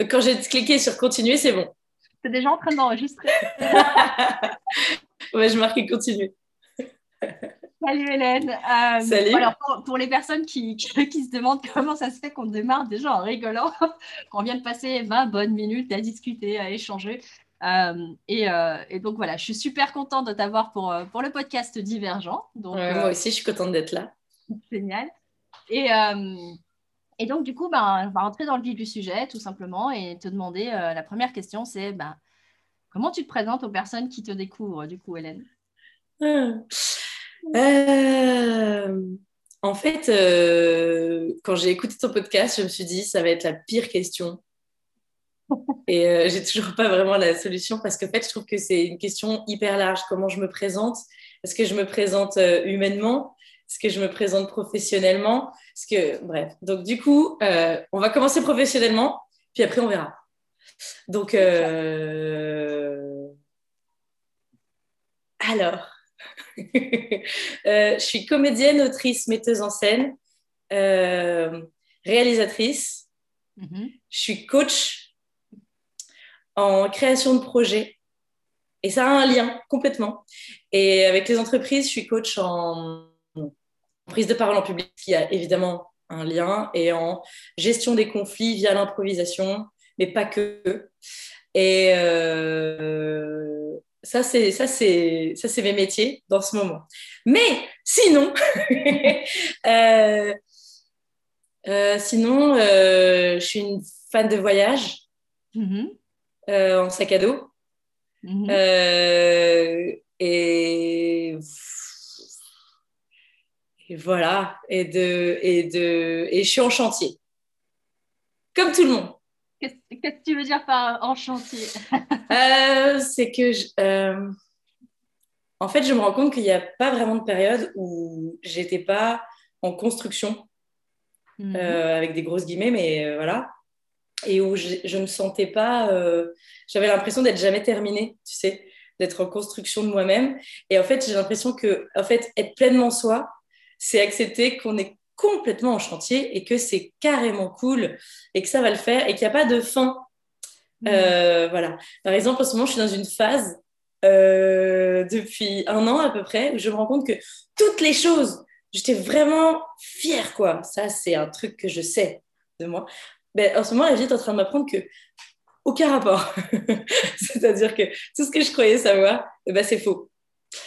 Quand j'ai cliqué sur continuer, c'est bon. C'est déjà en train d'enregistrer. ouais, je marque continuer. Salut Hélène. Euh, Salut. Alors pour, les personnes qui, qui, se demandent comment ça se fait qu'on démarre déjà en rigolant, qu'on vient de passer 20 bonnes minutes à discuter, à échanger. Euh, euh, et, donc voilà, je suis super contente de t'avoir pour, pour le podcast Divergent. Donc, moi aussi, je suis contente d'être là. Génial. Et, et donc du coup, ben, on va rentrer dans le vif du sujet tout simplement et te demander, la première question, c'est ben, comment tu te présentes aux personnes qui te découvrent du coup, Hélène? Ah. Euh, en fait, euh, quand j'ai écouté ton podcast, je me suis dit, ça va être la pire question. Et euh, j'ai toujours pas vraiment la solution parce que en fait, je trouve que c'est une question hyper large. Comment je me présente? Est-ce que je me présente humainement? Est-ce que je me présente professionnellement Est-ce que bref. Donc du coup, on va commencer professionnellement, puis après on verra. Donc alors, Euh, je suis comédienne, autrice, metteuse en scène, euh, réalisatrice. Mm-hmm. Je suis coach en création de projets. Et ça a un lien complètement. Et avec les entreprises, je suis coach en prise de parole en public, qui a évidemment un lien, et en gestion des conflits via l'improvisation, mais pas que. Et euh, ça, c'est ça, c'est ça, c'est mes métiers dans ce moment. Mais sinon, euh, euh, sinon, je suis une fan de voyage mm-hmm. en sac à dos. Mm-hmm. et, et voilà. Et de et de et je suis en chantier, comme tout le monde. Qu'est-ce que tu veux dire par en chantier? Euh, C'est que, euh, en fait, je me rends compte qu'il n'y a pas vraiment de période où j'étais pas en construction, mhm. euh, avec des grosses guillemets, mais voilà, et où je ne me sentais pas. J'avais l'impression d'être jamais terminée, tu sais, d'être en construction de moi-même. Et en fait, j'ai l'impression que, en fait, être pleinement soi, c'est accepter qu'on est complètement en chantier et que c'est carrément cool et que ça va le faire et qu'il n'y a pas de fin. Mmh. Euh, voilà. Par exemple, en ce moment, je suis dans une phase euh, depuis un an à peu près où je me rends compte que toutes les choses, j'étais vraiment fière, quoi. Ça, c'est un truc que je sais de moi. Ben, en ce moment, la vie est en train de m'apprendre que aucun rapport. C'est-à-dire que tout ce que je croyais savoir, ben, c'est faux.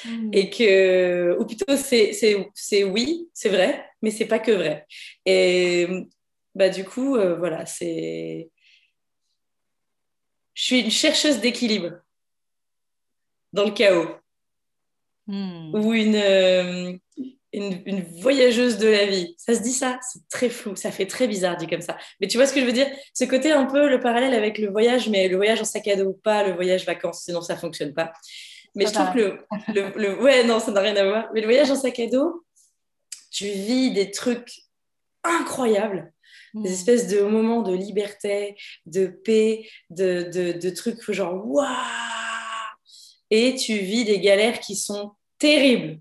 Mmh. Et que, ou plutôt, c'est oui, c'est vrai, mais c'est pas que vrai. Et bah, du coup, euh, voilà, c'est. Je suis une chercheuse d'équilibre dans le chaos. Mmh. Ou une, euh, une, une, voyageuse de la vie. Ça se dit ça C'est très flou, ça fait très bizarre dit comme ça. Mais tu vois ce que je veux dire? Ce côté un peu le parallèle avec le voyage, mais le voyage en sac à dos ou pas, le voyage vacances, sinon ça fonctionne pas. Mais je trouve que le, le, Ouais, non, ça n'a rien à voir. Mais le voyage en sac à dos, tu vis des trucs incroyables, des hmm. espèces de moments de liberté, de paix, de, de, de trucs genre waouh Et tu vis des galères qui sont terribles.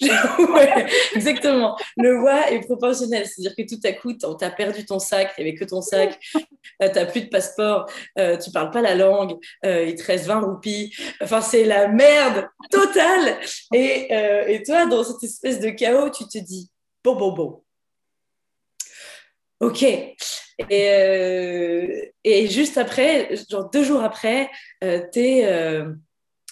exactement. Le voix est proportionnel. C'est-à-dire que tout à coup, tu as perdu ton sac, avait que ton sac, euh, tu n'as plus de passeport, euh, tu parles pas la langue, euh, il te reste 20 roupies. Enfin, c'est la merde totale. Et, et toi, dans cette espèce de chaos, tu te dis bon, bon, bon. Ok. Et, et juste après, genre deux jours après, tu es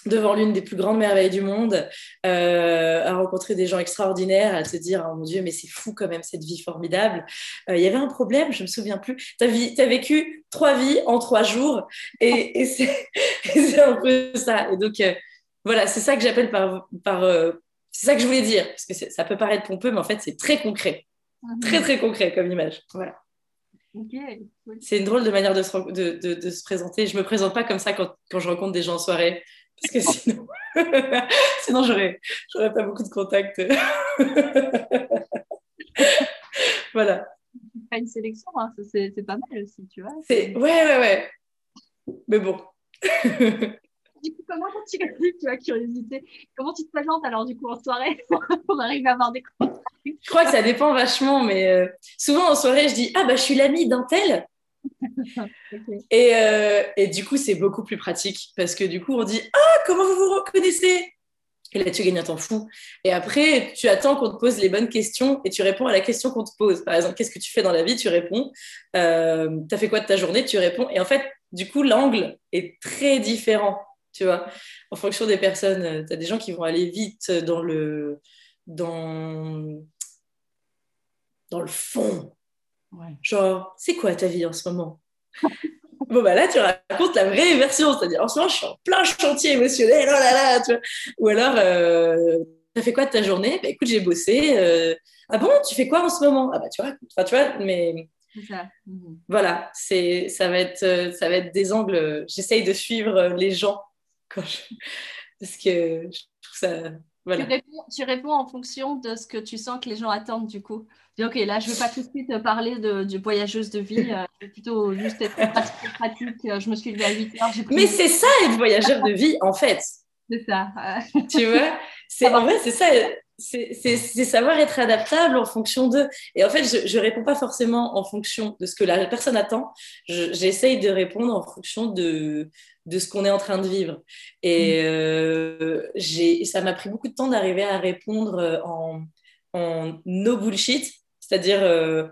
devant l'une des plus grandes merveilles du monde, euh, à rencontrer des gens extraordinaires, à te dire oh mon Dieu, mais c'est fou quand même cette vie formidable. Euh, il y avait un problème, je me souviens plus. Tu as, vécu trois vies en trois jours, et, c'est un peu ça. Et donc euh, voilà, c'est ça que j'appelle par, par c'est ça que je voulais dire, parce que ça peut paraître pompeux, mais en fait c'est très concret, mhm. très très concret comme image. Voilà. C'est une drôle de manière de se, de, de, de se, présenter. Je me présente pas comme ça quand, quand je rencontre des gens en soirée. Parce que sinon, sinon j'aurais, j'aurais pas beaucoup de contacts. voilà. Pas une sélection, hein. c'est, c'est pas mal aussi, tu vois. C'est... Ouais, ouais, ouais. Mais bon. du coup, comment tu, tu as curiosité, comment tu te présentes alors du coup en soirée pour arriver à avoir des contacts? Je crois que ça dépend vachement, mais euh, souvent en soirée, je dis Ah bah je suis l'amie d'un tel. Et, euh, et, du coup, c'est beaucoup plus pratique parce que du coup, on dit Ah, comment vous vous reconnaissez? Et là, tu gagnes un temps fou. Et après, tu attends qu'on te pose les bonnes questions et tu réponds à la question qu'on te pose. Par exemple, qu'est-ce que tu fais dans la vie? Tu réponds. Euh, T'as fait quoi de ta journée? Tu réponds. Et en fait, du coup, l'angle est très différent. Tu vois, en fonction des personnes, tu as des gens qui vont aller vite dans le, dans, dans le fond. Genre, c'est quoi ta vie en ce moment? Bon, bah là, tu racontes la vraie version, c'est-à-dire en ce moment, je suis en plein chantier émotionnel, oh là là, tu vois. Ou alors, euh, as fait quoi de ta journée? Bah, Écoute, j'ai bossé. Euh, ah bon, tu fais quoi en ce moment? Ah bah tu vois, enfin, tu vois, mais. Ça. Mhm. Voilà, c'est, ça, va être, euh, ça va être des angles. J'essaye de suivre les gens quand parce que je trouve ça tu, réponds, en fonction de ce que tu sens que les gens attendent du coup. Dis, ok, là, je ne vais pas tout de suite parler de, de voyageuse de vie, euh, je vais plutôt juste être pratique, pratique. Euh, je me suis levée à 8 heures. Mais c'est ça être voyageur de vie, en fait. C'est ça. tu vois c'est, En vrai, c'est ça c'est savoir être adaptable en fonction de. Et en fait, je ne réponds pas forcément en fonction de ce que la personne attend. J'essaye de répondre en fonction de, de ce qu'on est en train de vivre. Et mm. euh, ça m'a pris beaucoup de temps d'arriver à répondre euh, en, en no bullshit, c'est-à-dire. Euh,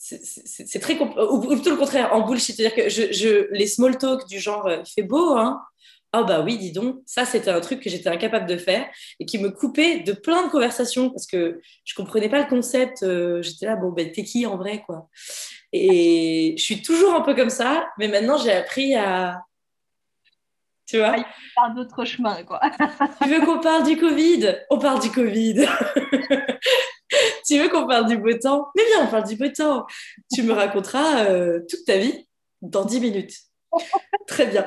c'est très ou, plutôt le contraire en bullshit c'est-à-dire que je, je, les small talk du genre il fait beau hein ah bah oui, dis donc, ça c'était un truc que j'étais incapable de faire et qui me coupait de plein de conversations parce que je comprenais pas le concept. Euh, j'étais là, bon, ben t'es qui en vrai quoi Et je suis toujours un peu comme ça, mais maintenant j'ai appris à. Tu vois Par d'autres chemins quoi. tu veux qu'on parle du Covid? On parle du Covid. tu veux qu'on parle du beau temps? Mais bien, on parle du beau temps. Tu me raconteras euh, toute ta vie dans 10 minutes. Très bien.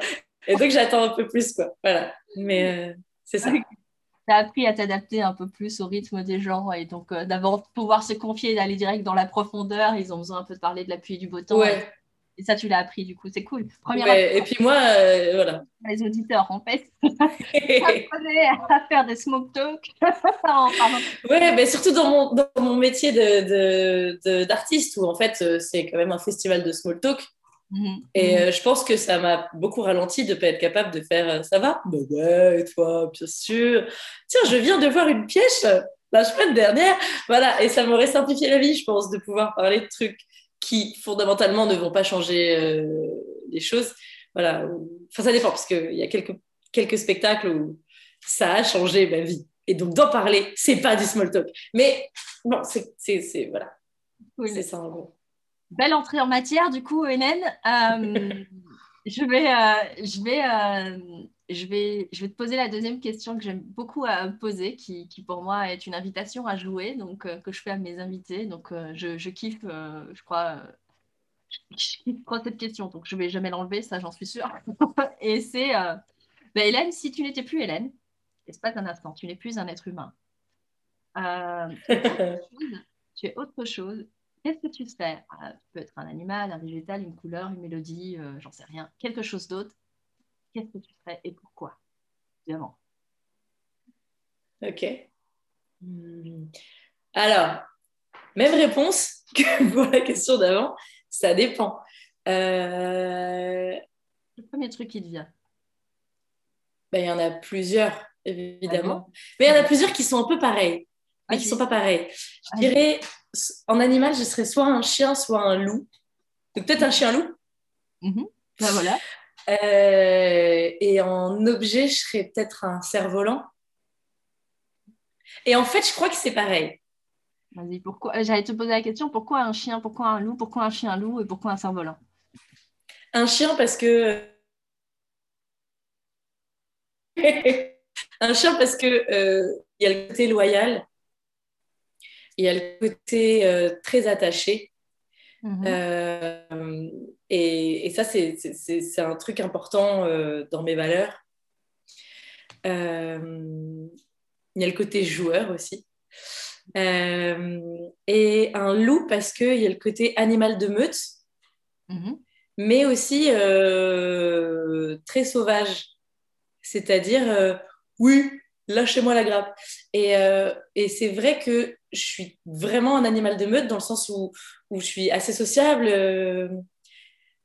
Et donc, j'attends un peu plus, quoi. Voilà. Mais euh, c'est ça. Tu as appris à t'adapter un peu plus au rythme des gens et donc euh, d'abord pouvoir se confier, d'aller direct dans la profondeur. Ils ont besoin un peu de parler de la pluie du beau temps. Ouais. Et ça, tu l'as appris, du coup, c'est cool. Ouais, et puis moi, euh, voilà. Les auditeurs, en fait, à faire des smoke talk. ouais, mais surtout dans mon, dans mon métier d'artiste, de, de, où en fait, c'est quand même un festival de small talk. Mhm. Et mhm. Euh, je pense que ça m'a beaucoup ralenti de ne pas être capable de faire euh, ça va? Bah ouais, et toi, bien sûr. Tiens, je viens de voir une pièce la semaine dernière. Voilà, et ça m'aurait simplifié la vie, je pense, de pouvoir parler de trucs qui fondamentalement ne vont pas changer euh, les choses. Voilà, enfin, ça dépend, parce qu'il y a quelques, quelques spectacles où ça a changé ma vie. Et donc, d'en parler, c'est pas du small talk. Mais bon, c'est voilà. C'est ça en gros. Belle entrée en matière, du coup, Hélène. Euh, je, vais, euh, je, vais, euh, je, vais, je vais te poser la deuxième question que j'aime beaucoup à poser, qui, qui, pour moi est une invitation à jouer, donc que je fais à mes invités. Donc, je, kiffe, je crois, je cette question, donc je ne vais jamais l'enlever, ça, j'en suis sûre. Et c'est, ben, Hélène, si tu n'étais plus Hélène, pas un instant, tu n'es plus un être humain. tu es autre chose Qu'est-ce que tu serais ah, Tu peux être un animal, un végétal, une couleur, une mélodie, euh, j'en sais rien, quelque chose d'autre. Qu'est-ce que tu serais et pourquoi? Évidemment. Ok. Hmm. Alors, même réponse que pour la question d'avant, ça dépend. Euh, Le premier truc qui te vient. Ben, il y en a plusieurs, évidemment. Ah mais il y en a plusieurs qui sont un peu pareils, mais qui ne sont pas pareils. Je dirais en animal, je serais soit un chien, soit un loup. Donc peut-être un chien-loup. Mhm. Ben, voilà. Euh, et en objet, je serais peut-être un cerf-volant. Et en fait, je crois que c'est pareil. Vas-y, pourquoi J'allais te poser la question pourquoi un chien, pourquoi un loup, pourquoi un chien-loup et pourquoi un cerf-volant? Un chien parce que un chien parce que euh, il y a le côté loyal il y a le côté euh, très attaché. Mhm. Euh, et, ça, c'est un truc important euh, dans mes valeurs. il y a le côté joueur aussi. et un loup parce qu'il y a le côté animal de meute, mhm. mais aussi très sauvage. C'est-à-dire, oui, lâchez-moi la grappe. Et, et c'est vrai que je suis vraiment un animal de meute dans le sens où, où je suis assez sociable.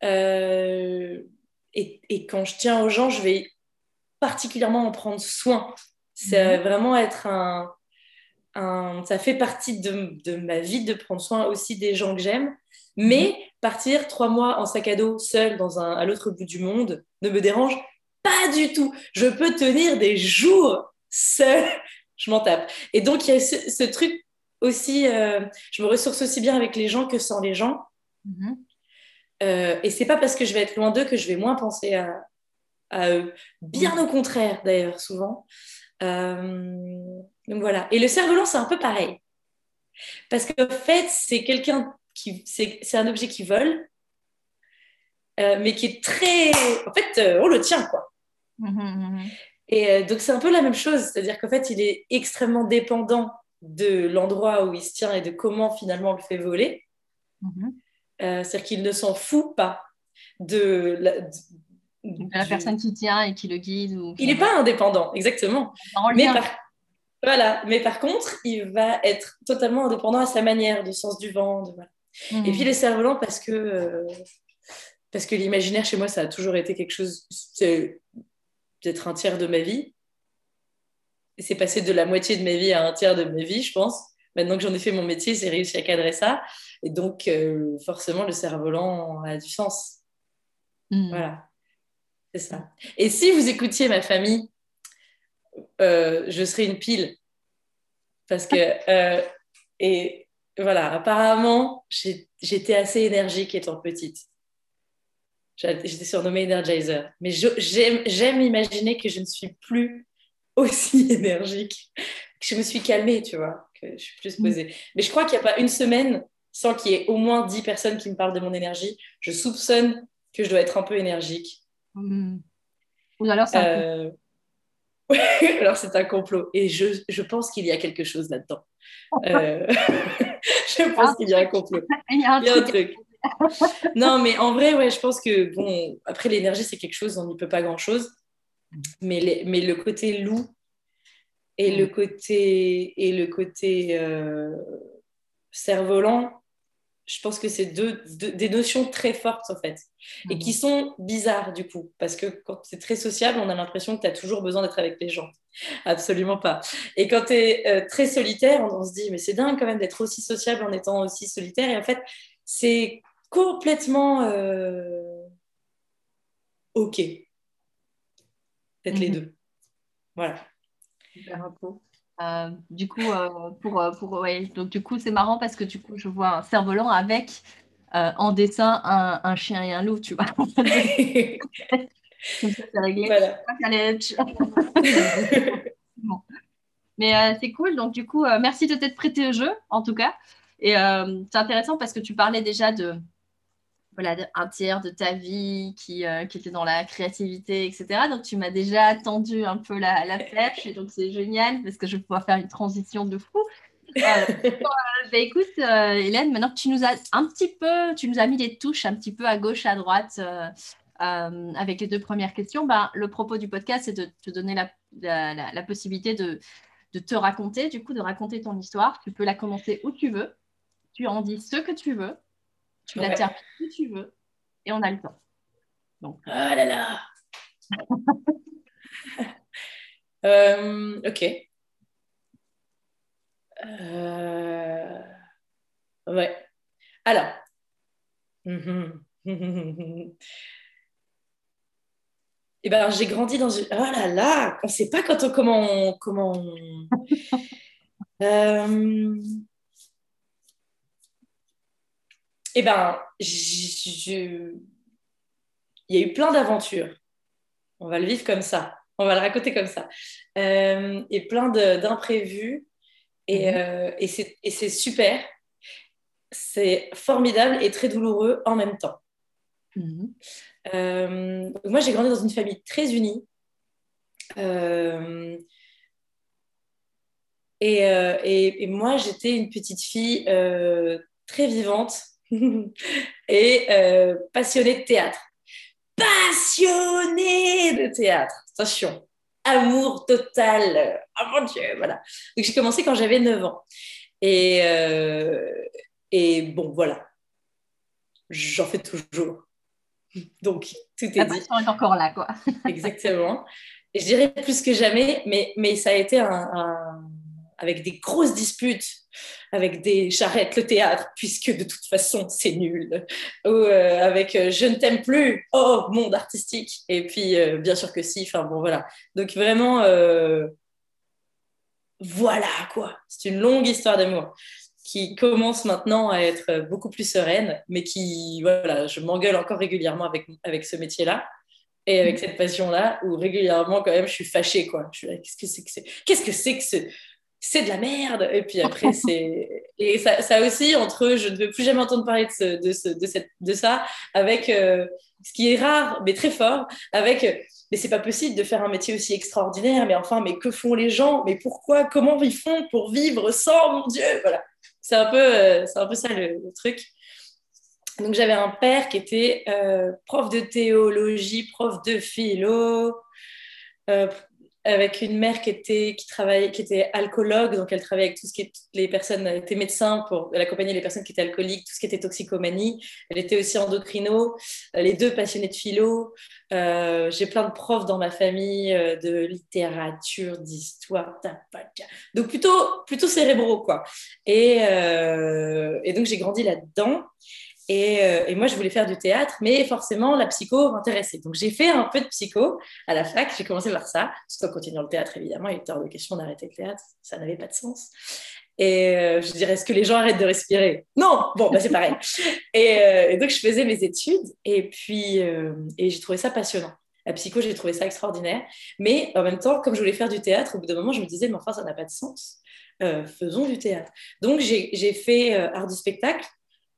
Euh, et, et, quand je tiens aux gens, je vais particulièrement en prendre soin. C'est mhm. vraiment être un, un, Ça fait partie de, de, ma vie de prendre soin aussi des gens que j'aime. Mais mhm. partir trois mois en sac à dos seul dans un, à l'autre bout du monde ne me dérange pas du tout. Je peux tenir des jours seul. Je m'en tape. Et donc, il y a ce, truc aussi. Euh, je me ressource aussi bien avec les gens que sans les gens. Mhm. Euh, et c'est pas parce que je vais être loin d'eux que je vais moins penser à, à eux. Bien au contraire, d'ailleurs, souvent. Euh, donc voilà. Et le cerf-volant, c'est un peu pareil. Parce qu'en fait, c'est quelqu'un qui. C'est un objet qui vole, euh, mais qui est très. En fait, on le tient, quoi. Mmh, Et donc, c'est un peu la même chose. C'est-à-dire qu'en fait, il est extrêmement dépendant de l'endroit où il se tient et de comment finalement on le fait voler. C'est-à-dire qu'il ne s'en fout pas de, la, la personne qui tient et qui le guide. Il n'est pas indépendant, exactement. Mais par... Voilà. Mais par contre, il va être totalement indépendant à sa manière, du sens du vent. Et puis les cerfs-volants, parce que, euh, parce que l'imaginaire chez moi, ça a toujours été quelque chose, peut-être un tiers de ma vie. C'est passé de la moitié de ma vie à un tiers de ma vie, je pense. Maintenant que j'en ai fait mon métier, j'ai réussi à cadrer ça. Et donc, euh, forcément, le cerf-volant a du sens. Hmm. Voilà. C'est ça. Et si vous écoutiez ma famille, euh, je serais une pile. Parce que, euh, et voilà, apparemment, j'étais assez énergique étant petite. J'étais surnommée Energizer. Mais j'aime imaginer que je ne suis plus aussi énergique, que je me suis calmée, tu vois, que je suis plus posée. Mais je crois qu'il n'y a pas une semaine sans qu'il y ait au moins 10 personnes qui me parlent de mon énergie. Je soupçonne que je dois être un peu énergique. Hmm. Ou alors c'est un euh, alors c'est un complot. Et je, je pense qu'il y a quelque chose là-dedans. Euh, je pense qu'il y a un complot. Il y a un, truc. Non, mais en vrai, ouais, je pense que, bon, après l'énergie, c'est quelque chose, on n'y peut pas grand-chose. Mais, mais le côté loup et le hmm. côté, et le côté euh, cerf-volant, je pense que c'est deux, des notions très fortes en fait et qui mhm. sont bizarres du coup parce que quand c'est très sociable on a l'impression que tu as toujours besoin d'être avec les gens absolument pas et quand tu es euh, très solitaire on, se dit mais c'est dingue quand même d'être aussi sociable en étant aussi solitaire et en fait c'est complètement euh, ok d'être les mhm. deux voilà Super euh, du coup, euh, pour, pour ouais. donc du coup, c'est marrant parce que du coup, je vois un cerf-volant avec en dessin un, un, chien et un loup, tu vois. Comme ça, c'est réglé. Voilà. Mais c'est cool. Donc du coup, merci de t'être prêté au jeu, en tout cas. Et c'est intéressant parce que tu parlais déjà de voilà, un tiers de ta vie qui, euh, qui, était dans la créativité, etc. Donc, tu m'as déjà tendu un peu la, la flèche, et donc c'est génial parce que je vais pouvoir faire une transition de fou. Euh, euh bah, écoute, euh, Hélène, maintenant que tu nous as un petit peu, tu nous as mis des touches un petit peu à gauche, à droite avec les deux premières questions, bah, le propos du podcast, c'est de te donner la, la, la possibilité de, de te raconter, du coup, de raconter ton histoire. Tu peux la commencer où tu veux. Tu en dis ce que tu veux tu la termines où tu veux et on a le temps. Donc. Oh là là euh, Ok. Euh, ouais. Alors. Eh ben, j'ai grandi dans une. Oh là là, on ne sait pas quand on, comment on, comment euh, Eh ben, il y a eu plein d'aventures. On va le vivre comme ça. On va le raconter comme ça. Euh, et plein d'imprévus. Et, mhm. euh, et c'est super. C'est formidable et très douloureux en même temps. Mhm. Euh, moi, j'ai grandi dans une famille très unie. Et, et, et, moi, j'étais une petite fille très vivante, et euh, passionnée de théâtre. Passionnée de théâtre, attention, amour total. Oh mon Dieu, voilà. Donc j'ai commencé quand j'avais 9 ans. Et, euh, et bon, voilà. J'en fais toujours. Donc, tout est La dit. encore là, quoi. Exactement. Et je dirais plus que jamais, mais, mais ça a été un, un- avec des grosses disputes, avec des j'arrête le théâtre puisque de toute façon c'est nul, ou euh, avec euh, je ne t'aime plus, oh monde artistique. Et puis euh, bien sûr que si. Enfin bon voilà. Donc vraiment voilà quoi. C'est une longue histoire d'amour qui commence maintenant à être beaucoup plus sereine, mais qui voilà, je m'engueule encore régulièrement avec avec ce métier-là et avec cette passion-là, où régulièrement, quand même, je suis fâchée, quoi. Je suis là, qu'est-ce que c'est que c'est Qu'est-ce que c'est que ce... C'est de la merde Et puis après, c'est... Et ça, ça aussi, entre eux, je ne veux plus jamais entendre parler de, ce, de, ce, de, cette, de ça, avec euh, ce qui est rare, mais très fort, avec... euh, mais c'est pas possible de faire un métier aussi extraordinaire, mais enfin, mais que font les gens? Mais pourquoi? Comment ils font pour vivre sans, mon Dieu? Voilà. C'est un peu, euh, c'est un peu ça le, le truc. Donc j'avais un père qui était euh, prof de théologie, prof de philo, euh, avec une mère qui était qui travaillait, qui était alcoologue, donc elle travaillait avec tout ce qui toutes les personnes, elle était médecin pour elle accompagnait les personnes qui étaient alcooliques, tout ce qui était toxicomanie. Elle était aussi endocrino, euh, les deux passionnés de philo. Euh, J'ai plein de profs dans ma famille euh, de littérature, d'histoire, donc plutôt plutôt cérébraux quoi. Et, euh, et donc j'ai grandi là-dedans. Et, euh, et, moi, je voulais faire du théâtre, mais forcément, la psycho m'intéressait. Donc, j'ai fait un peu de psycho à la fac. J'ai commencé par ça, tout en continuant le théâtre, évidemment. Il était hors de question d'arrêter le théâtre. Ça n'avait pas de sens. Et euh, je dirais, est-ce que les gens arrêtent de respirer? Non Bon, bah, c'est pareil. et, euh, et, donc, je faisais mes études. Et puis, euh, et j'ai trouvé ça passionnant. La psycho, j'ai trouvé ça extraordinaire. Mais en même temps, comme je voulais faire du théâtre, au bout d'un moment, je me disais, mais enfin, ça n'a pas de sens. Faisons du théâtre. Donc, j'ai fait art du spectacle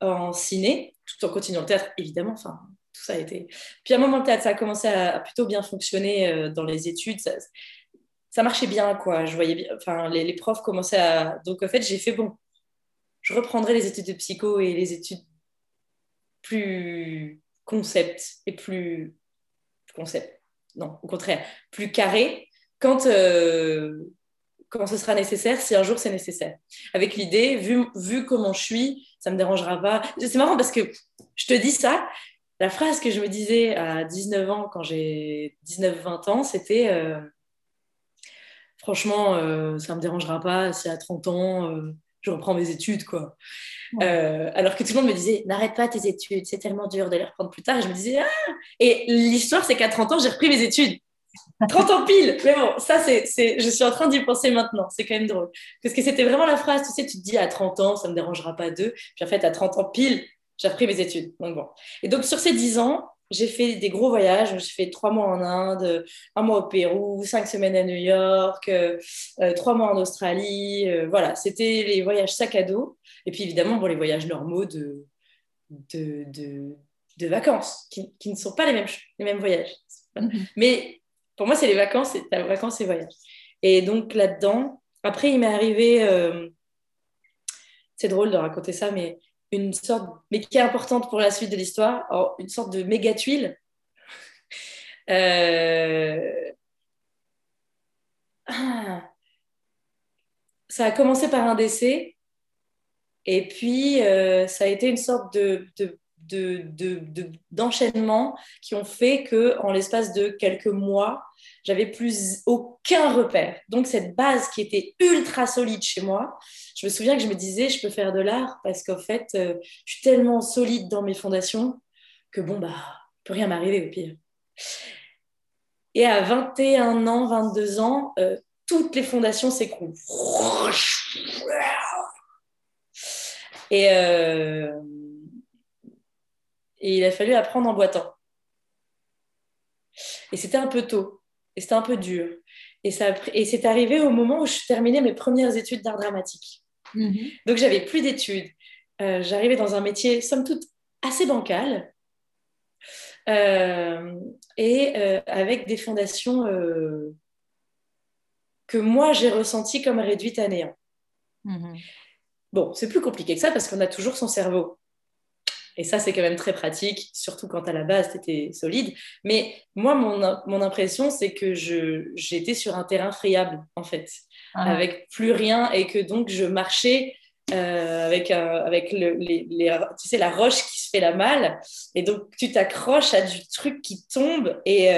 en ciné, tout en continuant le théâtre, évidemment. Enfin, tout ça a été. Puis à un moment, le théâtre, ça a commencé à, plutôt bien fonctionner euh, dans les études. Ça, marchait bien, quoi. Je voyais bien. Enfin, les, les profs commençaient à. Donc, en fait, j'ai fait bon. Je reprendrai les études de psycho et les études plus concept et plus concept. Non, au contraire, plus carré quand. Euh quand ce sera nécessaire, si un jour c'est nécessaire. Avec l'idée, vu, vu comment je suis, ça ne me dérangera pas. C'est marrant parce que je te dis ça, la phrase que je me disais à 19 ans, quand j'ai 19-20 ans, c'était euh, franchement, euh, ça ne me dérangera pas si à 30 ans, euh, je reprends mes études. quoi. Ouais. alors que tout le monde me disait, n'arrête pas tes études, c'est tellement dur de les reprendre plus tard. Et je me disais, ah Et l'histoire, c'est qu'à 30 ans, j'ai repris mes études. 30 ans pile Mais bon, ça, c'est, je suis en train d'y penser maintenant. C'est quand même drôle. Parce que c'était vraiment la phrase, tu sais, tu te dis à 30 ans, ça ne me dérangera pas d'eux. Puis en fait, à 30 ans pile, j'ai repris mes études. Donc bon. Et donc, sur ces 10 ans, j'ai fait des gros voyages. J'ai fait trois mois en Inde, un mois au Pérou, cinq semaines à New York, euh, trois mois en Australie. Euh, voilà, c'était les voyages sac à dos. Et puis évidemment, bon, les voyages normaux de, de, de, de vacances, qui, qui, ne sont pas les mêmes, les mêmes voyages. Mm-hmm. Mais pour moi, c'est les vacances, c'est vacances et voyages. Et donc là-dedans, après, il m'est arrivé, euh, c'est drôle de raconter ça, mais une sorte, mais qui est importante pour la suite de l'histoire, une sorte de méga tuile. Euh... Ah. Ça a commencé par un décès, et puis euh, ça a été une sorte de de, de, d'enchaînements de, qui ont fait que en l'espace de quelques mois, j'avais plus aucun repère. Donc cette base qui était ultra solide chez moi, je me souviens que je me disais je peux faire de l'art parce qu'en fait, euh, je suis tellement solide dans mes fondations que bon bah peut rien m'arriver au pire. Et à 21 ans, 22 ans, euh, toutes les fondations s'écroulent. Et euh, et il a fallu apprendre en boitant. Et c'était un peu tôt, et c'était un peu dur. Et, ça, et c'est arrivé au moment où je terminais mes premières études d'art dramatique. Mm-hmm. Donc j'avais plus d'études. Euh, j'arrivais dans un métier, somme toute, assez bancal, euh, et euh, avec des fondations que moi j'ai ressenties comme réduites à néant. Mm-hmm. Bon, c'est plus compliqué que ça parce qu'on a toujours son cerveau. Et ça, c'est quand même très pratique, surtout quand à la base, tu étais solide. Mais moi, mon, mon impression, c'est que j'étais sur un terrain friable, en fait, ah. avec plus rien, et que donc je marchais avec, avec le, les, tu sais, la roche qui se fait la malle. Et donc, tu t'accroches à du truc qui tombe. Et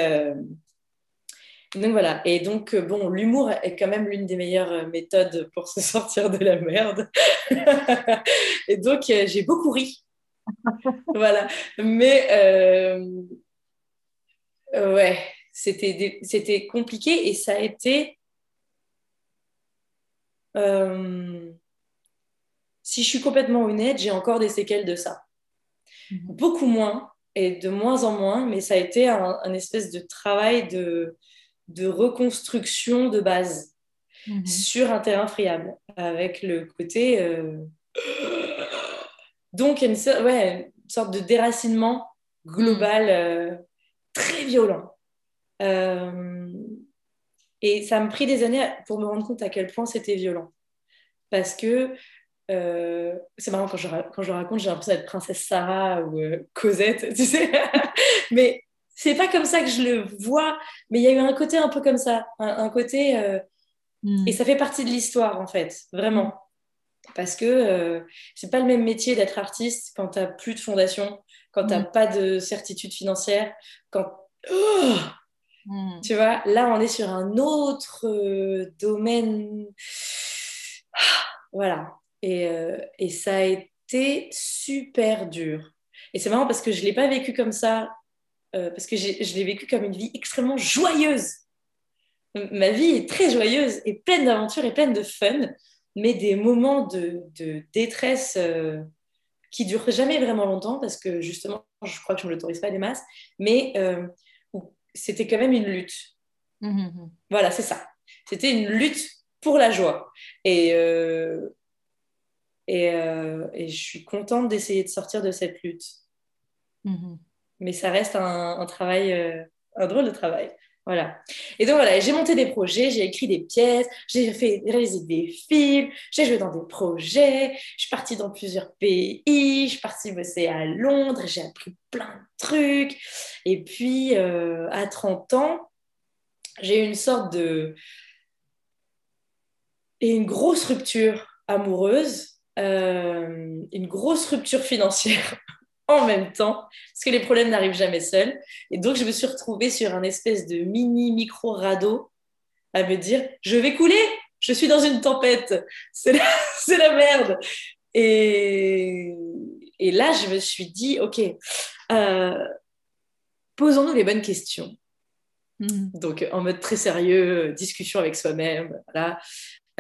donc, voilà. Et donc, bon, l'humour est quand même l'une des meilleures méthodes pour se sortir de la merde. et donc, j'ai beaucoup ri. voilà. Mais, ouais, c'était compliqué et ça a été euh, si je suis complètement honnête, j'ai encore des séquelles de ça. Mhm. Beaucoup moins et de moins en moins, mais ça a été un, espèce de travail de, de reconstruction de base mhm. sur un terrain friable, avec le côté. Euh, donc, une, ouais, une sorte de déracinement global euh, très violent. Et ça m'a pris des années pour me rendre compte à quel point c'était violent. Parce que euh, c'est marrant quand je, quand je raconte, j'ai l'impression d'être princesse Sarah ou euh, Cosette, tu sais. mais c'est pas comme ça que je le vois. Mais il y a eu un côté un peu comme ça. Un, côté. Euh, hmm. Et ça fait partie de l'histoire, en fait, vraiment. Parce que c'est pas le même métier d'être artiste quand tu plus de fondation, quand tu n'as hmm. pas de certitude financière, quand. Oh Hmm. Tu vois, là, on est sur un autre euh, domaine. Voilà. Et, euh, et, ça a été super dur. Et c'est marrant parce que je ne l'ai pas vécu comme ça, euh, parce que je l'ai vécu comme une vie extrêmement joyeuse. Ma vie est très joyeuse et pleine d'aventures et pleine de fun, mais des moments de, de détresse qui durent jamais vraiment longtemps parce que justement, je crois que je ne me l'autorise pas des masses, mais c'était quand même une lutte. Mmh, mmh, mmh. Voilà, c'est ça. C'était une lutte pour la joie. Et, euh, euh, et, je suis contente d'essayer de sortir de cette lutte. Mais ça reste un, travail, euh, un drôle de travail. Voilà. Et donc voilà, j'ai monté des projets, j'ai écrit des pièces, j'ai fait réaliser des films, j'ai joué dans des projets, je suis partie dans plusieurs pays, je suis partie bosser à Londres, j'ai appris plein de trucs. Et puis euh, à 30 ans, j'ai eu une sorte de et une grosse rupture amoureuse, euh, une grosse rupture financière en même temps, parce que les problèmes n'arrivent jamais seuls. Et donc, je me suis retrouvée sur un espèce de mini micro radeau à me dire, je vais couler, je suis dans une tempête, c'est la, la, merde. Et, et, là, je me suis dit, OK, euh, posons-nous les bonnes questions. Mm. Donc, en mode très sérieux, discussion avec soi-même. Voilà.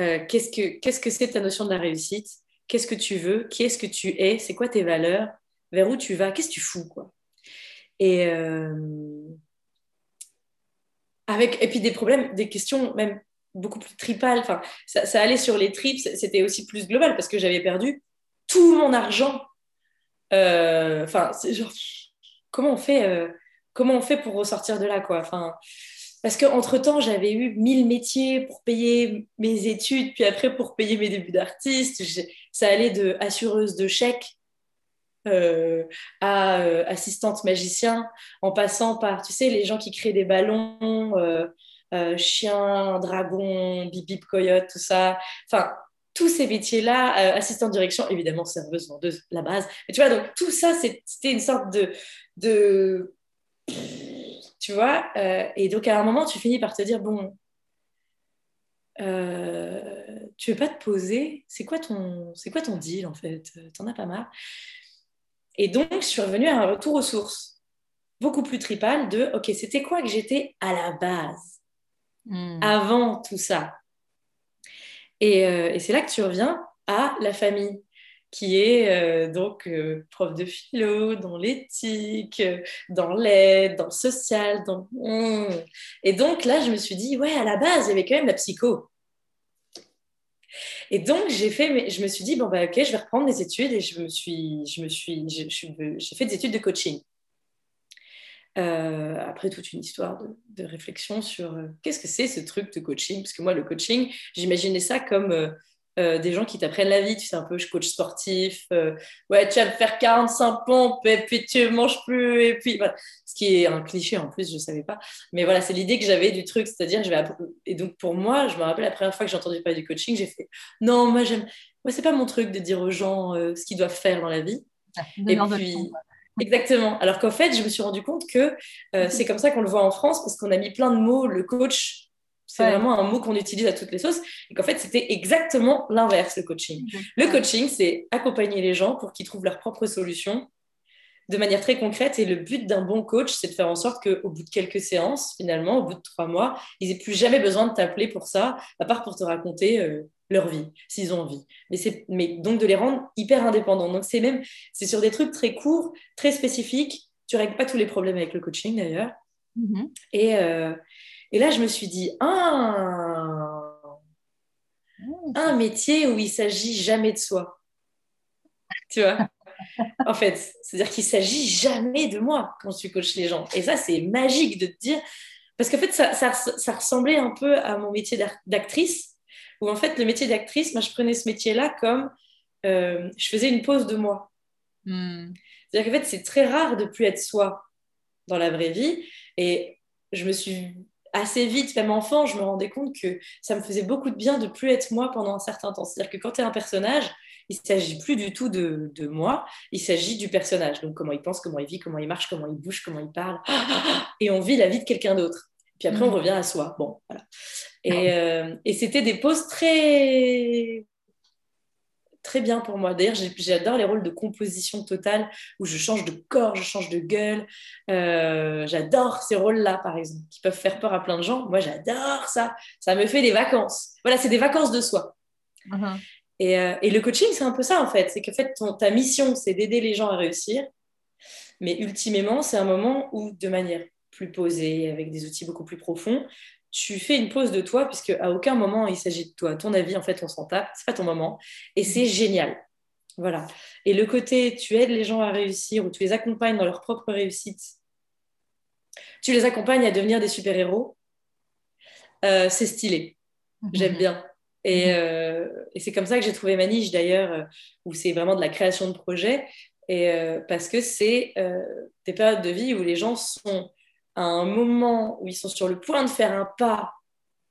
Euh, qu'est-ce que qu'est-ce que c'est ta notion de la réussite? Qu'est-ce que tu veux? Qui est-ce que tu es? C'est quoi tes valeurs? Vers où tu vas, qu'est-ce que tu fous quoi? Et, euh, avec, et puis des problèmes, des questions même beaucoup plus tripales. Enfin, ça, allait sur les tripes, c'était aussi plus global parce que j'avais perdu tout mon argent. Euh, c'est comment on fait, euh, comment on fait pour ressortir de là, quoi? Enfin, parce qu'entre-temps, j'avais eu mille métiers pour payer mes études, puis après pour payer mes débuts d'artiste. Ça allait de assureuse de chèques euh, à euh, assistante magicien, en passant par, tu sais, les gens qui créent des ballons, euh, chiens, dragons, bip bip coyote, tout ça. Enfin, tous ces métiers-là, assistante direction, évidemment, serveuse, vendeuse, la base. Mais tu vois, donc tout ça, c'était une sorte de, de tu vois, et donc à un moment, tu finis par te dire, bon, tu veux pas te poser? C'est quoi ton, c'est quoi ton deal en fait? T'en as pas marre? Et donc, je suis revenue à un retour aux sources, beaucoup plus tripal de, OK, c'était quoi que j'étais à la base, hmm. avant tout ça euh, et, c'est là que tu reviens à la famille, qui est euh, donc euh, prof de philo, dans l'éthique, dans l'aide, dans le social. Dans... Et donc là, je me suis dit, ouais, à la base, il y avait quand même la psycho. Et donc, j'ai fait, je me suis dit, bon, bah, ok, je vais reprendre mes études et je me suis, je me suis, j'ai fait des études de coaching. Euh, après toute une histoire de, réflexion sur euh, qu'est-ce que c'est ce truc de coaching? Parce que moi, le coaching, j'imaginais ça comme euh, des gens qui t'apprennent la vie. Tu sais, un peu, je coach sportif. ouais, tu vas me faire 45 pompes et puis tu manges plus. Et puis, voilà. ce qui est un cliché en plus, je ne savais pas. Mais voilà, c'est l'idée que j'avais du truc, c'est-à-dire, je vais et donc pour moi, je me rappelle la première fois que j'ai entendu parler du coaching, j'ai fait non, moi j'aime, moi c'est pas mon truc de dire aux gens euh, ce qu'ils doivent faire dans la vie. Ah, et puis, exactement. Alors qu'en fait, je me suis rendu compte que euh, c'est comme ça qu'on le voit en France parce qu'on a mis plein de mots, le coach. C'est vraiment un mot qu'on utilise à toutes les sauces. Et qu'en fait, c'était exactement l'inverse, le coaching. Le coaching, c'est accompagner les gens pour qu'ils trouvent leur propre solution de manière très concrète. Et le but d'un bon coach, c'est de faire en sorte qu'au bout de quelques séances, finalement, au bout de trois mois, ils n'aient plus jamais besoin de t'appeler pour ça, à part pour te raconter euh, leur vie, s'ils ont envie. Mais, c'est, mais donc de les rendre hyper indépendants. Donc c'est même, c'est sur des trucs très courts, très spécifiques. Tu règles pas tous les problèmes avec le coaching d'ailleurs. Mm-hmm. Et, euh, et là, je me suis dit, un, un métier où il s'agit jamais de soi. Tu vois? En fait. C'est-à-dire qu'il s'agit jamais de moi quand tu coaches les gens. Et ça, c'est magique de te dire. Parce qu'en fait, ça, ça, ressemblait un peu à mon métier d'actrice, où en fait, le métier d'actrice, moi, je prenais ce métier-là comme euh, je faisais une pause de moi. Hmm. C'est-à-dire qu'en fait, c'est très rare de plus être soi dans la vraie vie. Et je me suis assez vite, même enfant, je me rendais compte que ça me faisait beaucoup de bien de plus être moi pendant un certain temps. C'est-à-dire que quand tu es un personnage, il ne s'agit plus du tout de, moi, il s'agit du personnage. Donc comment il pense, comment il vit, comment il marche, comment il bouge, comment il parle. Et on vit la vie de quelqu'un d'autre. Puis après, on mhm. revient à soi. Bon, voilà. Et, euh, et c'était des pauses très très bien pour moi. D'ailleurs, j'adore les rôles de composition totale où je change de corps, je change de gueule. Euh, j'adore ces rôles-là, par exemple, qui peuvent faire peur à plein de gens. Moi, j'adore ça. Ça me fait des vacances. Voilà, c'est des vacances de soi. Mhm. Euh, et, le coaching, c'est un peu ça, en fait. C'est que fait, ta mission, c'est d'aider les gens à réussir. Mais ultimement, c'est un moment où, de manière plus posée, avec des outils beaucoup plus profonds, tu fais une pause de toi, puisque à aucun moment il s'agit de toi. Ton avis, en fait, on s'en tape, c'est pas ton moment. Et c'est génial. Voilà. Et le côté, tu aides les gens à réussir ou tu les accompagnes dans leur propre réussite, tu les accompagnes à devenir des super-héros, euh, c'est stylé. J'aime bien. Et, mhm. euh, et c'est comme ça que j'ai trouvé ma niche d'ailleurs, euh, où c'est vraiment de la création de projets. Et parce que c'est des périodes de vie où les gens sont à un moment où ils sont sur le point de faire un pas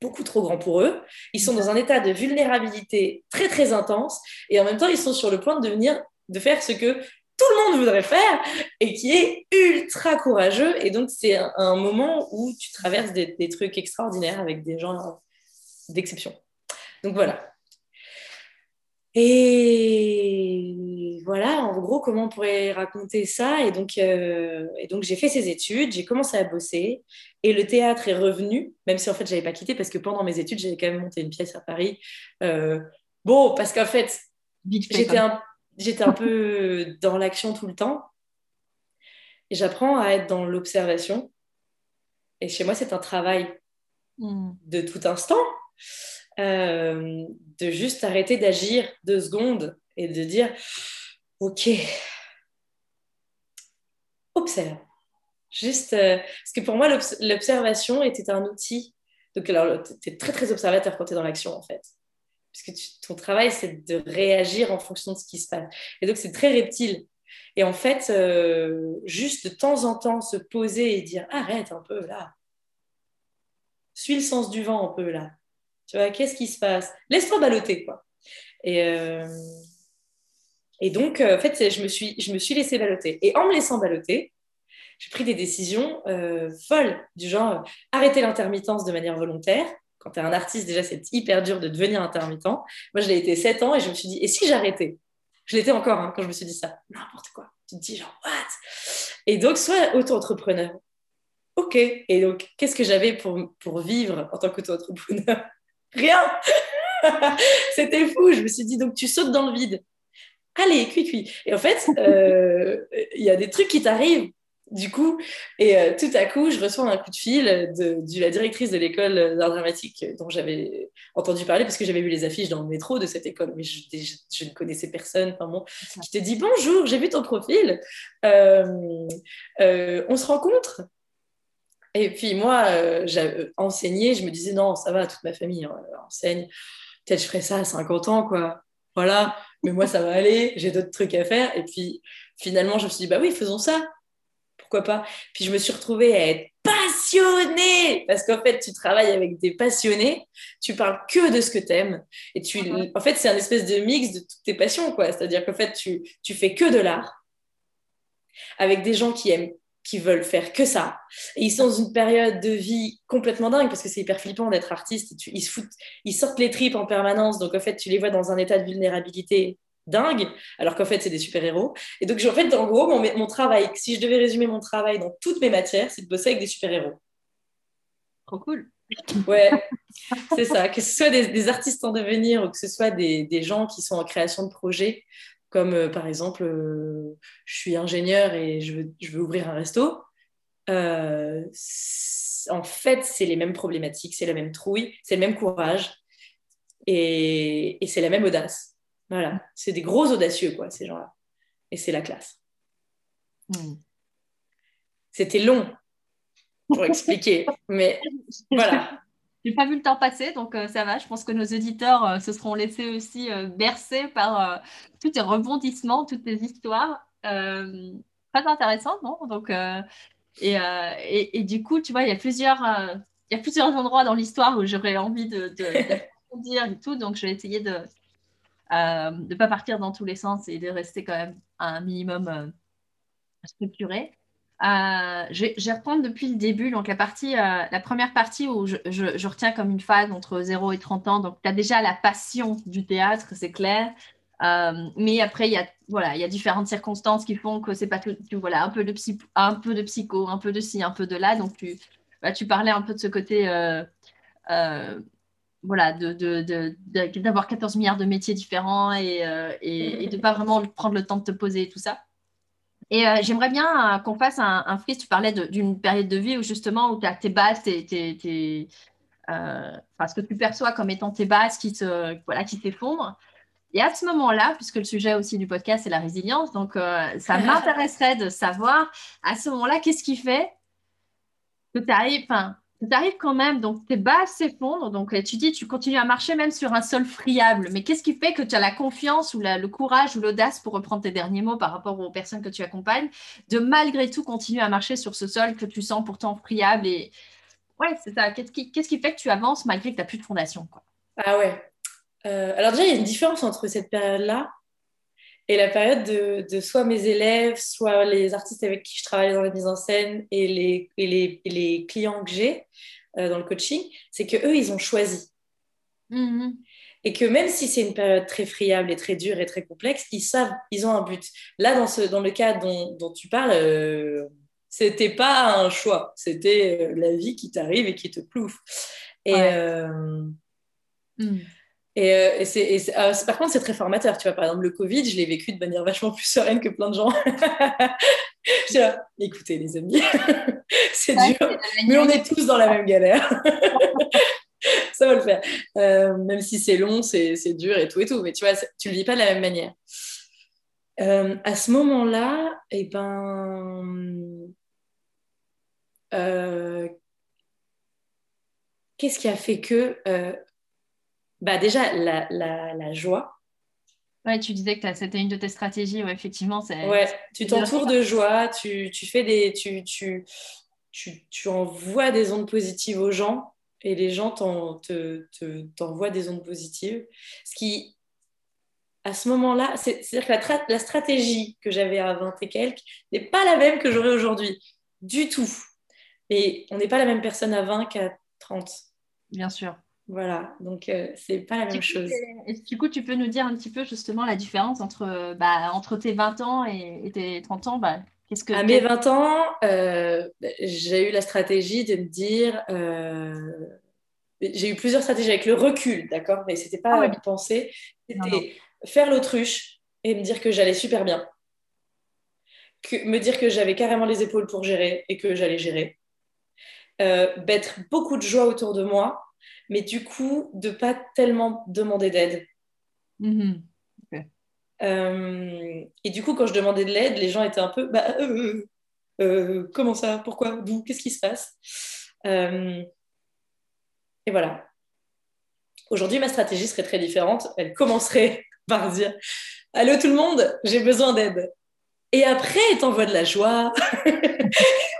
beaucoup trop grand pour eux. Ils sont dans un état de vulnérabilité très très intense et en même temps ils sont sur le point de devenir, de faire ce que tout le monde voudrait faire et qui est ultra courageux. Et donc c'est un, moment où tu traverses des, des trucs extraordinaires avec des gens d'exception. Donc voilà. Et voilà, en gros, comment on pourrait raconter ça et donc, euh, et donc j'ai fait ces études, j'ai commencé à bosser et le théâtre est revenu, même si en fait je n'avais pas quitté parce que pendant mes études j'avais quand même monté une pièce à Paris. Euh, bon, parce qu'en fait j'étais un, j'étais un peu dans l'action tout le temps et j'apprends à être dans l'observation. Et chez moi c'est un travail hmm. de tout instant. Euh, de juste arrêter d'agir deux secondes et de dire ok. Observe. Juste euh, parce que pour moi l'observation était un outil. Donc alors tu es très très observateur quand tu es dans l'action en fait. Puisque ton travail c'est de réagir en fonction de ce qui se passe. Et donc c'est très reptile. Et en fait euh, juste de temps en temps se poser et dire arrête un peu là. Suis le sens du vent un peu là. Tu vois, qu'est-ce qui se passe? Laisse-toi balloter, quoi. Et, euh, et donc, euh, en fait, je me, suis, je me suis laissée balloter. Et en me laissant balloter, j'ai pris des décisions euh, folles, du genre arrêter l'intermittence de manière volontaire. Quand tu es un artiste, déjà, c'est hyper dur de devenir intermittent. Moi, je l'ai été 7 ans et je me suis dit, et si j'arrêtais? Je l'étais encore hein, quand je me suis dit ça. N'importe quoi. Tu te dis, genre, what? Et donc, soit auto-entrepreneur. OK. Et donc, qu'est-ce que j'avais pour, pour vivre en tant qu'auto-entrepreneur? Rien. C'était fou. Je me suis dit, donc tu sautes dans le vide. Allez, cuit, cuit. Et en fait, euh, il y a des trucs qui t'arrivent, du coup. Et euh, tout à coup, je reçois un coup de fil de, la directrice de l'école d'art dramatique dont j'avais entendu parler parce que j'avais vu les affiches dans le métro de cette école, mais je, ne connaissais personne. Enfin bon, qui te dit Bonjour, j'ai vu ton profil. Euh, on se rencontre et puis moi, j'ai enseigné, je me disais non, ça va, toute ma famille enseigne. Peut-être je ferai ça à 50 ans, quoi. Voilà, mais moi, ça va aller, j'ai d'autres trucs à faire. Et puis finalement, je me suis dit, bah oui, faisons ça. pourquoi pas? Puis je me suis retrouvée à être passionnée parce qu'en fait, tu travailles avec des passionnés, tu parles que de ce que tu aimes. Et tu, en fait, c'est un espèce de mix de toutes tes passions, quoi. C'est-à-dire qu'en fait, tu, tu fais que de l'art avec des gens qui aiment qui veulent faire que ça. Et ils sont dans une période de vie complètement dingue parce que c'est hyper flippant d'être artiste. ils, se foutent, ils sortent les tripes en permanence. Donc, en fait, tu les vois dans un état de vulnérabilité dingue, alors qu'en fait, c'est des super-héros. Et donc, en fait, en gros, mon, mon travail, si je devais résumer mon travail dans toutes mes matières, c'est de bosser avec des super-héros. Trop cool. Ouais, c'est ça. Que ce soit des, artistes en devenir ou que ce soit des, des, gens qui sont en création de projets, comme euh, par exemple, euh, je suis ingénieur et je veux, je veux ouvrir un resto. Euh, en fait, c'est les mêmes problématiques, c'est la même trouille, c'est le même courage et, et c'est la même audace. Voilà, c'est des gros audacieux, quoi, ces gens-là. Et c'est la classe. Hmm. C'était long pour expliquer, mais voilà. J'ai pas vu le temps passer, donc euh, ça va. Je pense que nos auditeurs euh, se seront laissés aussi euh, bercer par tous tes rebondissements, toutes tes histoires. très intéressant, non? Donc, et, et, et, du coup, tu vois, il y a plusieurs, il y a plusieurs endroits dans l'histoire où j'aurais envie de, de, dire et tout. Donc, je vais essayer de ne pas partir dans tous les sens et de rester quand même à un minimum structuré. Euh, je, vais reprendre depuis le début, donc la, partie, euh, la première partie où je, retiens comme une phase entre 0 et 30 ans. Donc, tu as déjà la passion du théâtre, c'est clair. Euh, mais après, il y, a, voilà, il y a différentes circonstances qui font que c'est pas tout. voilà, un peu, de psycho, un peu de ci, un peu de là. Donc, tu, bah, tu parlais un peu de ce côté. voilà, d'avoir de, de, 14 milliards de métiers différents et, et, et de pas vraiment prendre le temps de te poser et tout ça. Et euh, j'aimerais bien euh, qu'on fasse un, un freeze. Tu parlais d'une période de vie où justement où tu as tes bases, tes, euh, ce que tu perçois comme étant tes bases qui voilà, qui s'effondrent. Et à ce moment-là, puisque le sujet aussi du podcast c'est la résilience, donc ça m'intéresserait de savoir à ce moment-là qu'est-ce qui fait que tu arrives, tu arrives quand même, donc tes bases s'effondrent. Donc tu dis, tu continues à marcher même sur un sol friable. Mais qu'est-ce qui fait que tu as la confiance ou le courage ou l'audace, pour reprendre tes derniers mots par rapport aux personnes que tu accompagnes, de malgré tout continuer à marcher sur ce sol que tu sens pourtant friable et ouais, c'est ça. Qu'est-ce qui, qu'est-ce qui fait que tu avances malgré que tu n'as plus de fondation quoi? Ah ouais. Euh, alors déjà, il y a une différence entre cette période-là et la période de, de, soit mes élèves, soit les artistes avec qui je travaille dans la mise en scène et les, et les, les clients que j'ai euh, dans le coaching, c'est que eux ils ont choisi. Mm-hmm. Et que même si c'est une période très friable et très dure et très complexe, ils savent, ils ont un but. Là, dans, ce, dans le cas dont, dont tu parles, euh, c'était pas un choix, c'était euh, la vie qui t'arrive et qui te plouffe. Et, euh, mm. Et, euh, euh, par contre, c'est très formateur. Tu vois, par exemple, le Covid, je l'ai vécu de manière vachement plus sereine que plein de gens. je écoutez, les amis, c'est dur, mais on est tous dans la même galère. ça va le faire. Euh, même si c'est long, c'est dur et tout et tout. Mais tu vois, tu le vis pas de la même manière. à ce moment-là, eh ben, qu'est-ce qui a fait que bah déjà, la, la, joie. Ouais, tu disais que c'était une de tes stratégies, ouais, effectivement. Ouais, tu t'entoures de joie, tu, tu, fais des, tu, tu, tu, tu, envoies des ondes positives aux gens et les gens t'envoient des ondes positives. Ce qui, à ce moment-là, c'est-à-dire que la, la, stratégie que j'avais à 20 et quelques n'est pas la même que j'aurai aujourd'hui, du tout. Et on n'est pas la même personne à 20 qu'à 30. Bien sûr. Voilà, donc euh, c'est pas la même chose. Et, du coup, tu peux nous dire un petit peu justement la différence entre, bah, entre tes 20 ans et, tes 30 ans bah, qu'est-ce que, À mes 20 ans, euh, j'ai eu la stratégie de me dire. Euh, j'ai eu plusieurs stratégies avec le recul, d'accord Mais c'était pas ah penser, c'était faire l'autruche et me dire que j'allais super bien. Que, me dire que j'avais carrément les épaules pour gérer et que j'allais gérer. mettre beaucoup de joie autour de moi mais du coup, de pas tellement demander d'aide. Mm-hmm. Euh, et du coup, quand je demandais de l'aide, les gens étaient un peu, bah, euh, euh, comment ça Pourquoi D'où Qu'est-ce qui se passe? Et voilà. Aujourd'hui, ma stratégie serait très différente. Elle commencerait par dire Allô tout le monde, j'ai besoin d'aide. Et après, t'envoies de la joie,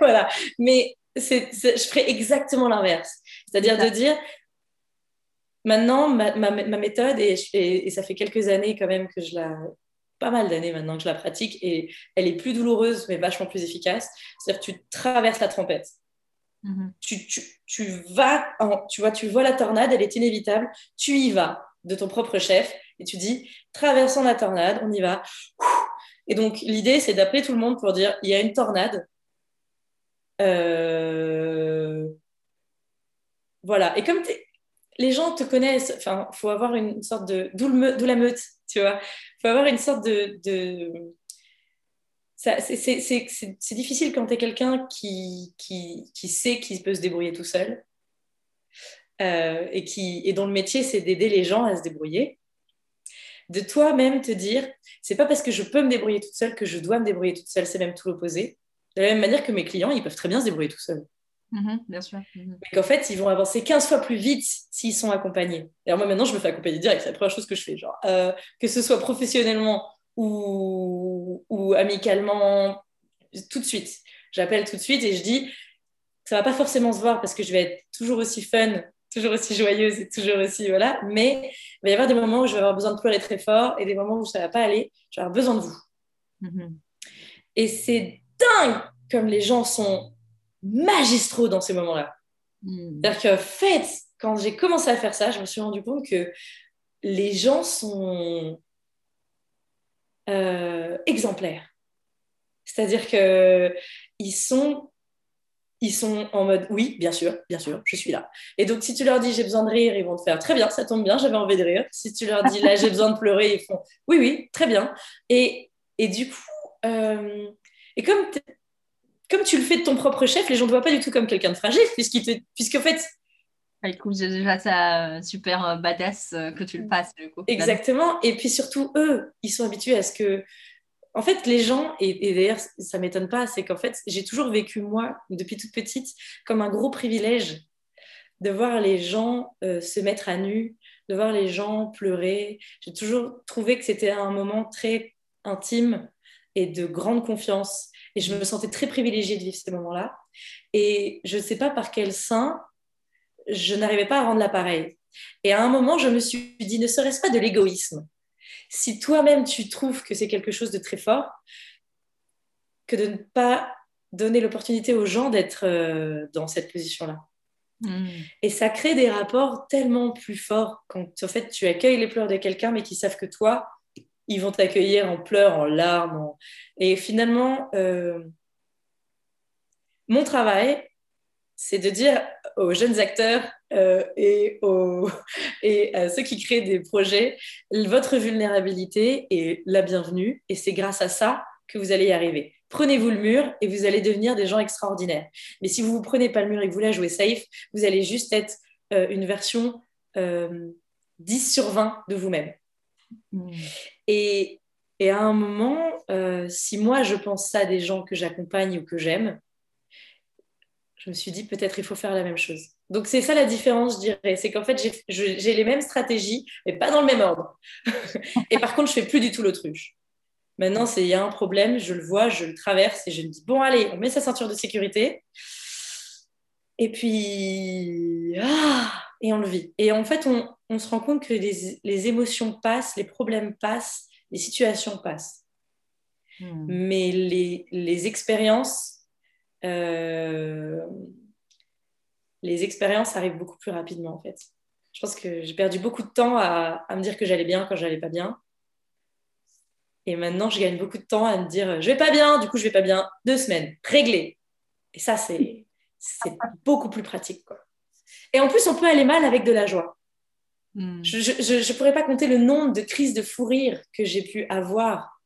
voilà. Mais c'est, je ferais exactement l'inverse. C'est-à-dire de dire, maintenant, ma, ma, méthode, et, et, ça fait quelques années quand même que je la, pas mal d'années maintenant que je la pratique, et elle est plus douloureuse, mais vachement plus efficace. C'est-à-dire tu traverses la trompette. Mm-hmm. Tu, tu, tu, vas, tu vois, tu vois la tornade, elle est inévitable, tu y vas de ton propre chef, et tu dis, traversons la tornade, on y va. Et donc, l'idée, c'est d'appeler tout le monde pour dire, il y a une tornade. Euh, voilà. Et comme les gens te connaissent, enfin, faut avoir une sorte de... D'où la meute, tu vois. Faut avoir une sorte de... C'est difficile quand tu es quelqu'un qui, sait qu'il peut se débrouiller tout seul euh, et, qui, et dont le métier, c'est d'aider les gens à se débrouiller de toi-même te dire, c'est pas parce que je peux me débrouiller toute seule que je dois me débrouiller toute seule, c'est même tout l'opposé. De la même manière que mes clients, ils peuvent très bien se débrouiller tout seuls. Mm-hmm, bien sûr. Mm-hmm. Mais qu'en fait, ils vont avancer 15 fois plus vite s'ils sont accompagnés. Alors moi, maintenant, je me fais accompagner direct. C'est la première chose que je fais. Genre, euh, que ce soit professionnellement ou, ou amicalement, tout de suite. J'appelle tout de suite et je dis, ça va pas forcément se voir parce que je vais être toujours aussi fun toujours aussi joyeuse et toujours aussi, voilà. Mais il va y avoir des moments où je vais avoir besoin de pleurer très fort et des moments où ça ne va pas aller. Je vais avoir besoin de vous. Mm-hmm. Et c'est dingue comme les gens sont magistraux dans ces moments-là. Mm. C'est-à-dire qu'en fait, quand j'ai commencé à faire ça, je me suis rendu compte que les gens sont euh, exemplaires. C'est-à-dire qu'ils sont ils sont en mode oui, bien sûr, bien sûr, je suis là. Et donc, si tu leur dis j'ai besoin de rire, ils vont te faire très bien, ça tombe bien, j'avais envie de rire. Si tu leur dis là j'ai besoin de pleurer, ils font oui, oui, très bien. Et, et du coup, euh, et comme, comme tu le fais de ton propre chef, les gens ne te voient pas du tout comme quelqu'un de fragile, puisqu'en puisque, fait. Ah, écoute, j'ai déjà ça euh, super euh, badass que tu le passes, du coup. Exactement. Et puis surtout, eux, ils sont habitués à ce que en fait, les gens, et, d'ailleurs, ça ne m'étonne pas, c'est qu'en fait, j'ai toujours vécu, moi, depuis toute petite, comme un gros privilège de voir les gens euh, se mettre à nu, de voir les gens pleurer. J'ai toujours trouvé que c'était un moment très intime et de grande confiance. Et je me sentais très privilégiée de vivre ces moments-là. Et je ne sais pas par quel sein, je n'arrivais pas à rendre l'appareil. Et à un moment, je me suis dit, ne serait-ce pas de l'égoïsme? Si toi-même tu trouves que c'est quelque chose de très fort, que de ne pas donner l'opportunité aux gens d'être euh, dans cette position-là. Hmm. Et ça crée des rapports tellement plus forts quand en fait tu accueilles les pleurs de quelqu'un, mais qui savent que toi, ils vont t'accueillir en pleurs, en larmes. Et finalement, euh, mon travail, c'est de dire aux jeunes acteurs euh, et, aux, et à ceux qui créent des projets, votre vulnérabilité est la bienvenue et c'est grâce à ça que vous allez y arriver. Prenez-vous le mur et vous allez devenir des gens extraordinaires. Mais si vous ne prenez pas le mur et que vous voulez jouer safe, vous allez juste être euh, une version 10 euh, sur 20 de vous-même. Hmm. Et, et, à un moment, si moi je pense ça à des gens que j'accompagne ou que j'aime, je me suis dit peut-être il faut faire la même chose. Donc c'est ça la différence, je dirais. C'est qu'en fait, j'ai les mêmes stratégies, mais pas dans le même ordre. et par contre, je fais plus du tout l'autruche. Maintenant, il y a un problème, je le vois, je le traverse et je me dis, bon, allez, on met sa ceinture de sécurité. Et puis, ah, et on le vit. Et en fait, on, se rend compte que les, émotions passent, les problèmes passent, les situations passent. Hmm. Mais les, les expériences euh, les expériences arrivent beaucoup plus rapidement en fait. Je pense que j'ai perdu beaucoup de temps à, me dire que j'allais bien quand j'allais pas bien. Et maintenant, je gagne beaucoup de temps à me dire je vais pas bien, du coup je vais pas bien, deux semaines, réglé. Et ça, c'est beaucoup plus pratique. Quoi. Et en plus, on peut aller mal avec de la joie. Hmm. Je ne pourrais pas compter le nombre de crises de fou rire que j'ai pu avoir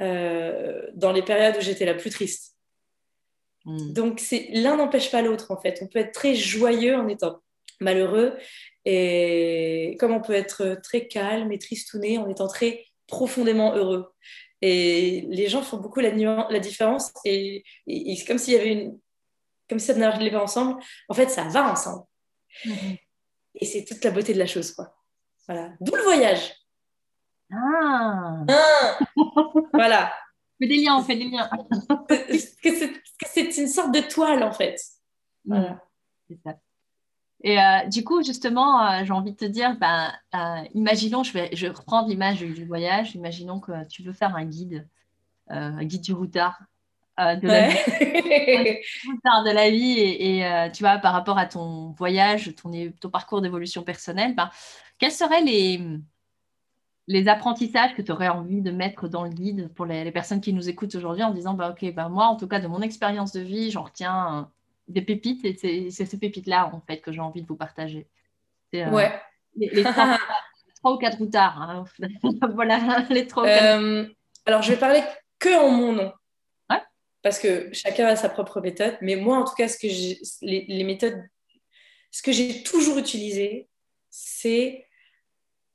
euh, dans les périodes où j'étais la plus triste. Mm. Donc, l'un n'empêche pas l'autre, en fait. On peut être très joyeux en étant malheureux, et comme on peut être très calme et tristouné en étant très profondément heureux. Et les gens font beaucoup la, la différence, et, c'est comme s'il y avait une. Comme si ça n'allait pas ensemble. En fait, ça va ensemble. Mm-hmm. Et c'est toute la beauté de la chose, quoi. Voilà. D'où le voyage. Ah. ah. voilà fait des liens, on fait des liens. c'est une sorte de toile en fait. Voilà. C'est ça. Et euh, du coup, justement, euh, j'ai envie de te dire, ben, euh, imaginons, je vais, je reprends l'image du voyage, imaginons que tu veux faire un guide, un guide du routard. De, la vie, de la vie et, tu vois par rapport à ton voyage ton, ton parcours d'évolution personnelle ben, quels seraient les, les apprentissages que tu aurais envie de mettre dans le guide pour les, personnes qui nous écoutent aujourd'hui en disant bah, ok bah, moi en tout cas de mon expérience de vie j'en retiens des pépites et c'est ces pépites-là, en fait, que j'ai envie de vous partager. Euh, ouais. Les, trois, ou quatre routards. Hein. voilà, les trois euh, alors, je vais parler que en mon nom. Parce que chacun a sa propre méthode. Mais moi, en tout cas, ce que les, les méthodes, ce que j'ai toujours utilisé, c'est.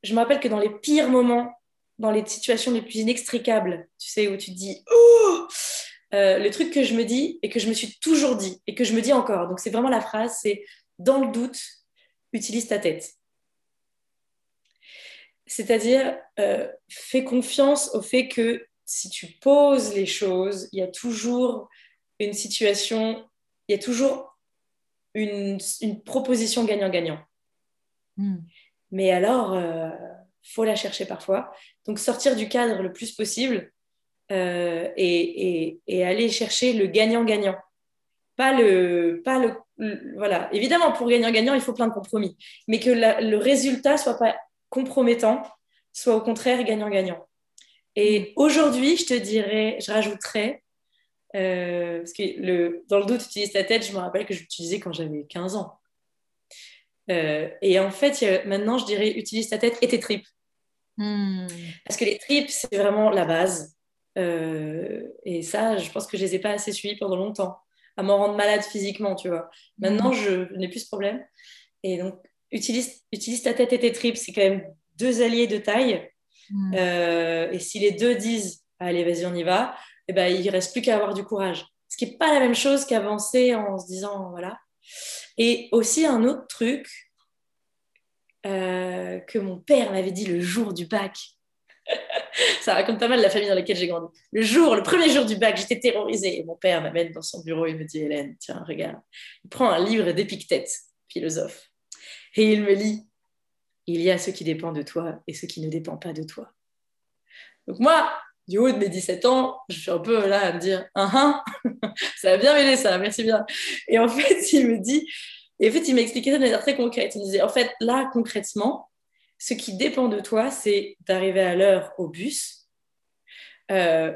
Je me rappelle que dans les pires moments, dans les situations les plus inextricables, tu sais, où tu te dis Oh euh, le truc que je me dis et que je me suis toujours dit et que je me dis encore. Donc c'est vraiment la phrase, c'est dans le doute, utilise ta tête. C'est-à-dire, euh, fais confiance au fait que si tu poses les choses, il y a toujours une situation, il y a toujours une, proposition gagnant-gagnant. Hmm. Mais alors, il euh, faut la chercher parfois. Donc sortir du cadre le plus possible euh, et, aller chercher le gagnant-gagnant. Pas le, pas le, voilà. Évidemment, pour gagnant-gagnant, il faut plein de compromis, mais que le résultat soit pas compromettant, soit au contraire gagnant-gagnant. Et mm. aujourd'hui, je te dirais, je rajouterais, euh, parce que le, dans le doute, utilise ta tête, je me rappelle que je l'utilisais quand j'avais 15 ans. Euh, et en fait, maintenant, je dirais, utilise ta tête et tes tripes. Mm. Parce que les tripes, c'est vraiment la base. Euh, et ça, je pense que je les ai pas assez suivis pendant longtemps, à m'en rendre malade physiquement, tu vois. Maintenant, je n'ai plus ce problème. Et donc, utilise, utilise ta tête et tes tripes, c'est quand même deux alliés de taille. Mm. Euh, et si les deux disent, allez, vas-y, on y va, et eh ben, il reste plus qu'à avoir du courage. Ce qui n'est pas la même chose qu'avancer en se disant, voilà. Et aussi un autre truc euh, que mon père m'avait dit le jour du bac, ça raconte pas mal la famille dans laquelle j'ai grandi. Le jour, le premier jour du bac, j'étais terrorisée. mon père m'amène dans son bureau, il me dit Hélène, tiens, regarde. Il prend un livre d'Épictète, philosophe, et il me lit Il y a ce qui dépend de toi et ce qui ne dépend pas de toi. Donc moi, du haut de mes 17 ans, je suis un peu là à me dire Ah, ça a bien mêlé ça, merci bien. Et en fait, il me dit, et en fait, il m'a expliqué ça de manière très concrète. Il me disait En fait, là, concrètement, ce qui dépend de toi, c'est d'arriver à l'heure au bus, euh,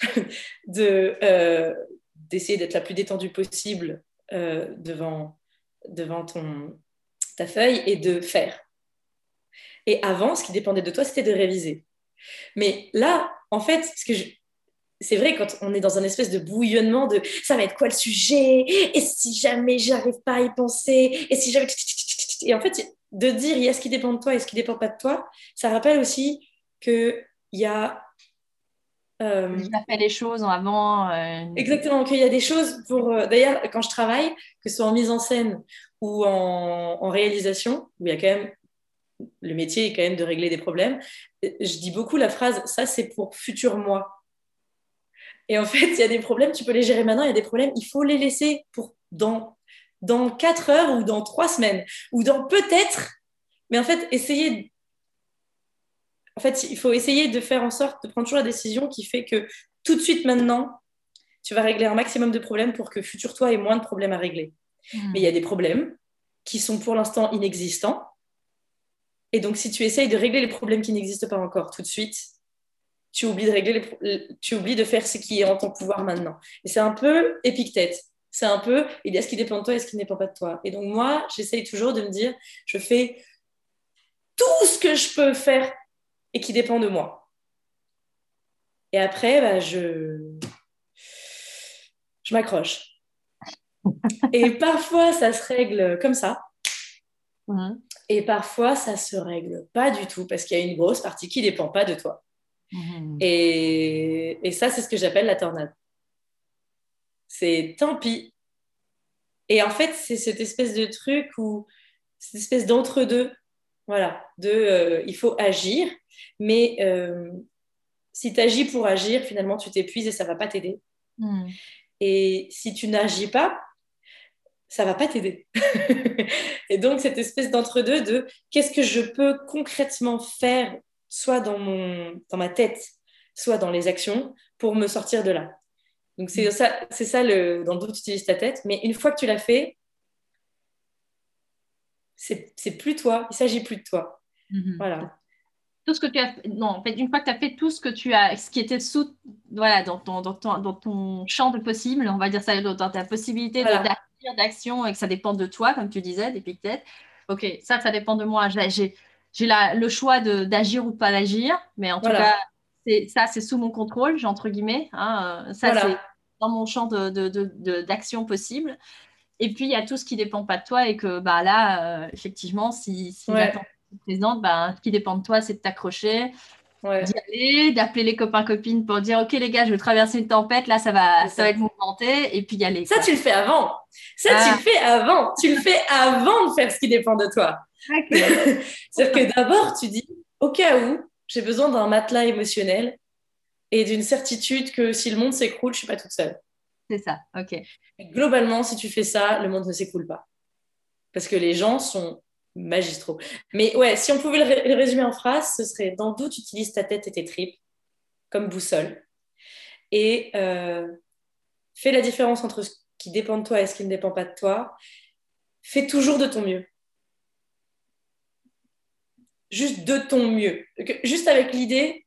euh, d'essayer d'être la plus détendue possible euh, devant, devant ton, ta feuille et de faire. Et avant, ce qui dépendait de toi, c'était de réviser. Mais là, en fait, ce que c'est vrai quand on est dans un espèce de bouillonnement de ça va être quoi le sujet? Et si jamais j'arrive pas à y penser? Et si jamais et en fait de dire il y a ce qui dépend de toi et ce qui ne dépend pas de toi, ça rappelle aussi qu'il y a. Euh, fait les choses en avant. Euh, exactement, qu'il y a des choses pour. Euh, d'ailleurs, quand je travaille, que ce soit en mise en scène ou en, réalisation, où il y a quand même. Le métier est quand même de régler des problèmes. Je dis beaucoup la phrase ça, c'est pour futur moi. Et en fait, il y a des problèmes, tu peux les gérer maintenant, il y a des problèmes, il faut les laisser pour dans dans quatre heures ou dans trois semaines, ou dans peut-être, mais en fait, essayer. En fait, il faut essayer de faire en sorte de prendre toujours la décision qui fait que tout de suite maintenant, tu vas régler un maximum de problèmes pour que futur toi ait moins de problèmes à régler. Hmm. Mais il y a des problèmes qui sont pour l'instant inexistants. Et donc, si tu essayes de régler les problèmes qui n'existent pas encore tout de suite, tu oublies de régler tu oublies de faire ce qui est en ton pouvoir maintenant. Et c'est un peu Épictète. C'est un peu, il y a ce qui dépend de toi et ce qui ne dépend pas de toi. Et donc moi, j'essaye toujours de me dire, je fais tout ce que je peux faire et qui dépend de moi. Et après, bah, je, je m'accroche. et parfois, ça se règle comme ça. Mhm. Et parfois, ça se règle pas du tout parce qu'il y a une grosse partie qui dépend pas de toi. Mhm. Et, et ça, c'est ce que j'appelle la tornade c'est tant pis. Et en fait, c'est cette espèce de truc où, cette espèce d'entre-deux, voilà, de euh, il faut agir, mais euh, si tu agis pour agir, finalement, tu t'épuises et ça va pas t'aider. Hmm. Et si tu n'agis pas, ça va pas t'aider. et donc, cette espèce d'entre-deux de qu'est-ce que je peux concrètement faire, soit dans, mon, dans ma tête, soit dans les actions, pour me sortir de là. Donc, c'est ça, c'est ça le, dans le tu utilises ta tête. Mais une fois que tu l'as fait, c'est, c'est plus toi, il s'agit plus de toi. Mm-hmm. Voilà tout ce que tu as non en fait une fois que tu as fait tout ce que tu as ce qui était sous voilà dans ton, dans ton, dans ton champ de possible on va dire ça dans ta possibilité d'agir d'action et que ça dépend de toi comme tu disais des pics-têtes ok ça ça dépend de moi. J'ai le choix d'agir ou pas d'agir mais en tout cas ça c'est sous mon contrôle j'ai entre guillemets hein, euh, ça c'est dans mon champ de, d'action possible. Et puis il y a tout ce qui dépend pas de toi et que bah là euh, effectivement si, si présente, bah, ce qui dépend de toi, c'est de t'accrocher, d'y aller, d'appeler les copains-copines pour dire Ok, les gars, je vais traverser une tempête, là, ça va, ça, va être mouvementé, et puis y aller. Ça, tu le fais avant. Ça, tu ah. le fais avant. Tu le fais avant de faire ce qui dépend de toi. C'est-à-dire que d'abord, tu dis Au cas où, j'ai besoin d'un matelas émotionnel et d'une certitude que si le monde s'écroule, je suis pas toute seule. C'est ça, ok. globalement, si tu fais ça, le monde ne s'écroule pas. Parce que les gens sont magistraux. Mais ouais, si on pouvait le, résumer en phrase, ce serait dans d'où tu utilises ta tête et tes tripes comme boussole. Et euh, fais la différence entre ce qui dépend de toi et ce qui ne dépend pas de toi. Fais toujours de ton mieux. Juste de ton mieux. Juste avec l'idée,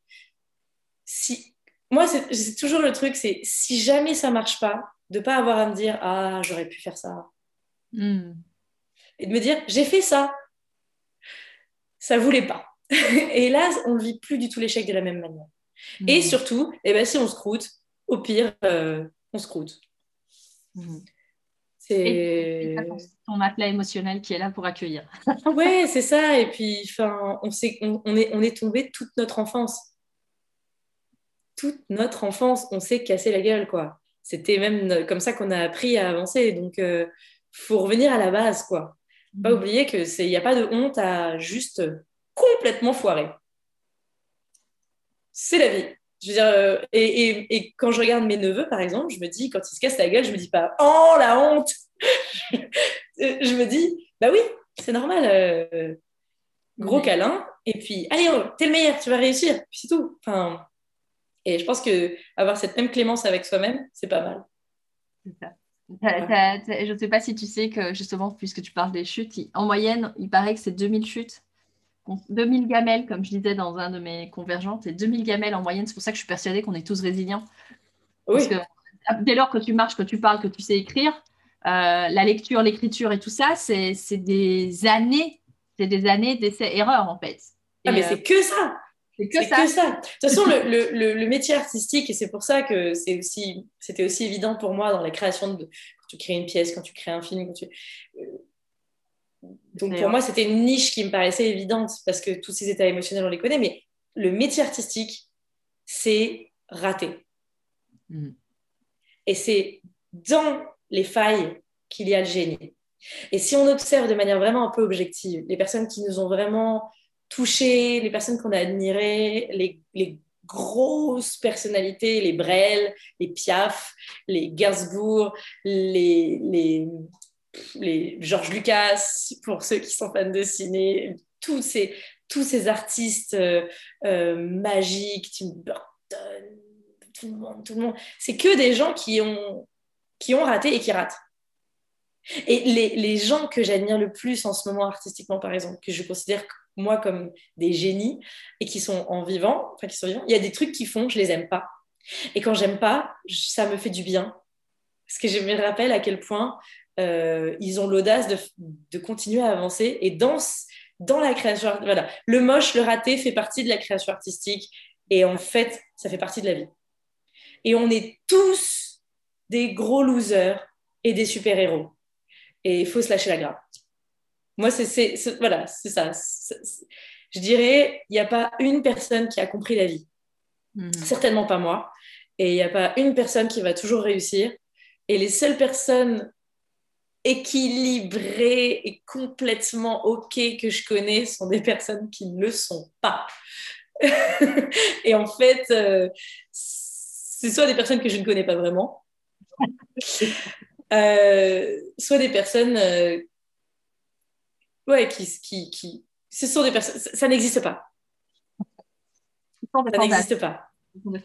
si moi, c'est toujours le truc, c'est si jamais ça marche pas, de pas avoir à me dire ah j'aurais pu faire ça. Hmm et de me dire j'ai fait ça. Ça voulait pas. et là, on ne vit plus du tout l'échec de la même manière. Et surtout, eh ben, si on se croûte, au pire, euh, on se croûte. C'est ton matelas émotionnel qui est là pour accueillir. oui, c'est ça. Et puis, on, on, on, est, on est tombé toute notre enfance. Toute notre enfance, on s'est cassé la gueule, quoi. C'était même comme ça qu'on a appris à avancer. Donc, il euh, faut revenir à la base, quoi. Pas oublier que il n'y a pas de honte à juste complètement foirer. C'est la vie. Je veux dire, euh, et, et, quand je regarde mes neveux, par exemple, je me dis, quand ils se cassent la gueule, je me dis pas, oh la honte Je me dis, bah oui, c'est normal. Euh, gros câlin, et puis, allez, oh, t'es le meilleur, tu vas réussir, puis c'est tout. Enfin, et je pense que avoir cette même clémence avec soi-même, c'est pas mal. C'est ça je ne sais pas si tu sais que justement, puisque tu parles des chutes, en moyenne, il paraît que c'est 2000 chutes. 2000 gamelles, comme je disais dans un de mes convergentes, c'est 2000 gamelles en moyenne. C'est pour ça que je suis persuadée qu'on est tous résilients. Oui. dès lors que tu marches, que tu parles, que tu sais écrire, euh, la lecture, l'écriture et tout ça, c'est des années, c'est des années d'essais-erreurs en fait. ah, mais c'est que ça c'est que, ça. De toute façon, le, le, le, métier artistique, et c'est pour ça que c'est aussi, c'était aussi évident pour moi dans la création de quand tu crées une pièce, quand tu crées un film. Quand tu... Euh, donc pour moi, c'était une niche qui me paraissait évidente parce que tous ces états émotionnels, on les connaît, mais le métier artistique, c'est raté. Mm. Et c'est dans les failles qu'il y a le génie. Et si on observe de manière vraiment un peu objective, les personnes qui nous ont vraiment toucher les personnes qu'on a admirées, les, grosses personnalités, les Brel, les Piaf, les Gainsbourg, les, les, les Georges Lucas, pour ceux qui sont fans de ciné, tous ces, tous ces artistes euh, euh, magiques, Tim Burton, tout le monde, tout le monde. C'est que des gens qui ont, qui ont raté et qui ratent. Et les, les gens que j'admire le plus en ce moment artistiquement, par exemple, que je considère moi comme des génies et qui sont en vivant, enfin qui sont vivants, il y a des trucs qu'ils font, je les aime pas. Et quand j'aime pas, ça me fait du bien. Parce que je me rappelle à quel point euh, ils ont l'audace de, de, continuer à avancer. Et dans, dans la création, voilà, le moche, le raté fait partie de la création artistique. Et en fait, ça fait partie de la vie. Et on est tous des gros losers et des super-héros. Et il faut se lâcher la grappe. Moi, c'est voilà, c'est ça. je dirais, il n'y a pas une personne qui a compris la vie. Mhm. Certainement pas moi. Et il n'y a pas une personne qui va toujours réussir. Et les seules personnes équilibrées et complètement OK que je connais sont des personnes qui ne le sont pas. et en fait, euh, c'est soit des personnes que je ne connais pas vraiment, Euh, soit des personnes ouais, qui, qui, qui, ce sont des personnes, ça, n'existe pas. Ça n'existe pas.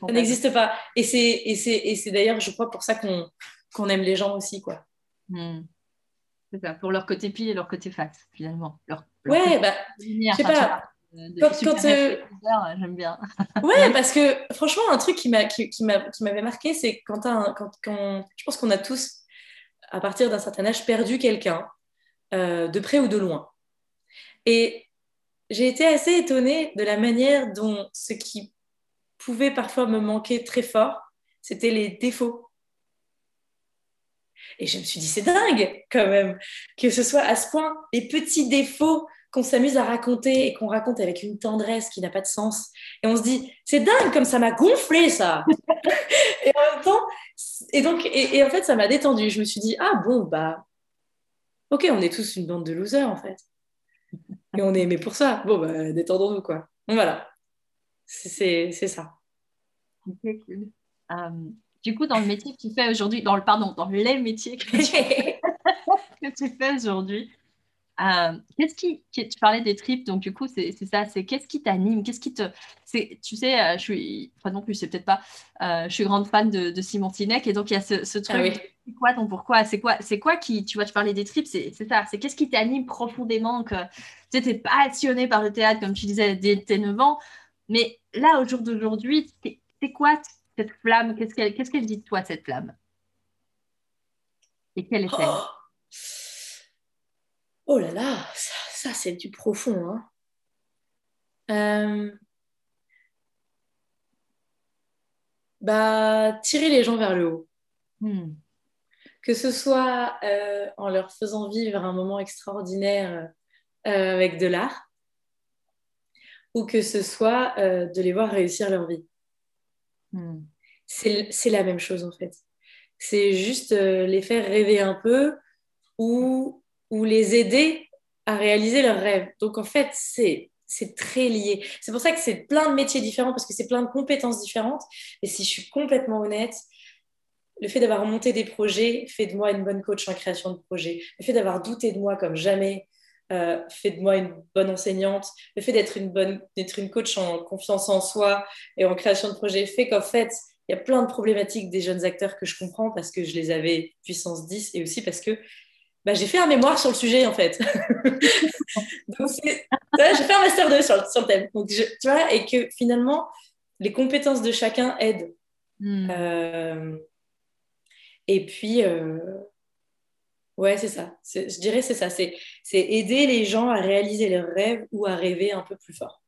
Ça n'existe pas. Et c'est d'ailleurs, je crois, pour ça qu'on qu'on aime les gens aussi, quoi. Hmm. C'est ça, pour leur côté pile et leur côté face, finalement. Leur, ouais, bah, je sais pas. quand, euh, j'aime bien. ouais, parce que franchement, un truc qui m'avait qui, qui marqué, c'est quand, quand, quand, je pense qu'on a tous, à partir d'un certain âge, perdu quelqu'un, euh, de près ou de loin. Et j'ai été assez étonnée de la manière dont ce qui pouvait parfois me manquer très fort, c'était les défauts. Et je me suis dit, c'est dingue quand même que ce soit à ce point les petits défauts qu'on s'amuse à raconter et qu'on raconte avec une tendresse qui n'a pas de sens. Et on se dit, c'est dingue comme ça m'a gonflé ça. et en même temps, et donc, et, en fait, ça m'a détendu. Je me suis dit, ah bon, bah, ok, on est tous une bande de losers en fait. Et on est aimé pour ça. Bon, bah, détendons-nous quoi. Voilà, c'est ça. Ok, cool. Euh, du coup, dans le métier que tu fais aujourd'hui, dans le pardon, dans les métiers que tu, fais aujourd'hui, euh, qu'est-ce qui, tu parlais des tripes, donc du coup c'est ça, c'est qu'est-ce qui t'anime, qu'est-ce qui te, tu sais, euh, je suis, enfin non plus, c'est peut-être pas, euh, je suis grande fan de, Simon Sinek et donc il y a ce, ce truc, ah c'est quoi ton pourquoi, c'est quoi, c'est quoi qui, tu vois, tu parlais des tripes, c'est ça, c'est qu'est-ce qui t'anime profondément, que tu es passionné par le théâtre comme tu disais dès tes 9 ans, mais là au jour d'aujourd'hui, c'est quoi cette flamme, qu'est-ce qu'elle qu'est-ce qu'elle dit de toi, cette flamme? Et quelle est-elle? Oh, oh, là là, ça, c'est du profond. Hein. Euh, bah, tirer les gens vers le haut. Hmm. Que ce soit euh, en leur faisant vivre un moment extraordinaire euh, avec de l'art, ou que ce soit de les voir réussir leur vie. Hmm. C'est la même chose en fait. C'est juste euh, les faire rêver un peu ou, ou les aider à réaliser leurs rêves. Donc en fait, c'est c'est très lié. C'est pour ça que c'est plein de métiers différents parce que c'est plein de compétences différentes. Et si je suis complètement honnête, le fait d'avoir monté des projets fait de moi une bonne coach en création de projets. Le fait d'avoir douté de moi comme jamais euh, fait de moi une bonne enseignante. Le fait d'être une bonne, d'être une coach en confiance en soi et en création de projets fait qu'en fait, il y a plein de problématiques des jeunes acteurs que je comprends parce que je les avais puissance 10 et aussi parce que bah, j'ai fait un mémoire sur le sujet en fait. Donc, j'ai fait un master 2 sur le, sur le thème. Donc, tu vois, et que finalement, les compétences de chacun aident. Hmm. Euh, et puis, euh, Ouais, c'est ça. Je dirais c'est ça. C'est aider les gens à réaliser leurs rêves ou à rêver un peu plus fort.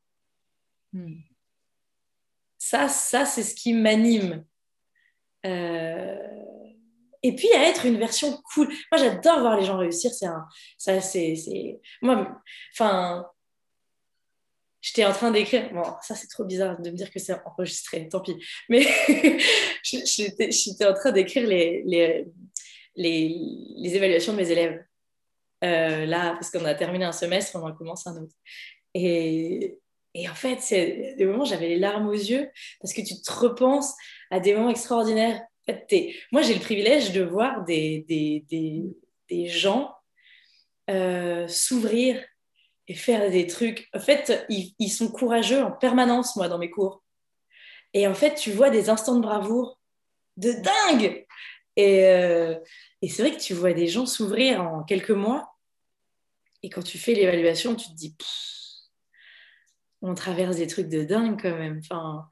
Hmm. Ça, ça c'est ce qui m'anime. Euh, et puis à être une version cool. Moi, j'adore voir les gens réussir. C'est un, ça, c'est, moi, enfin, j'étais en train d'écrire. Bon, ça c'est trop bizarre de me dire que c'est enregistré. Tant pis. Mais j'étais en train d'écrire les, les les, évaluations de mes élèves. Euh, là, parce qu'on a terminé un semestre, on en commence un autre. Et, en fait, c'est des moments où j'avais les larmes aux yeux parce que tu te repenses à des moments extraordinaires. moi, j'ai le privilège de voir des, des, gens euh, s'ouvrir et faire des trucs. En fait, ils, ils, sont courageux en permanence, moi, dans mes cours. Et en fait, tu vois des instants de bravoure de dingue. Euh, et, c'est vrai que tu vois des gens s'ouvrir en quelques mois. Et quand tu fais l'évaluation, tu te dis, on traverse des trucs de dingue quand même. Enfin,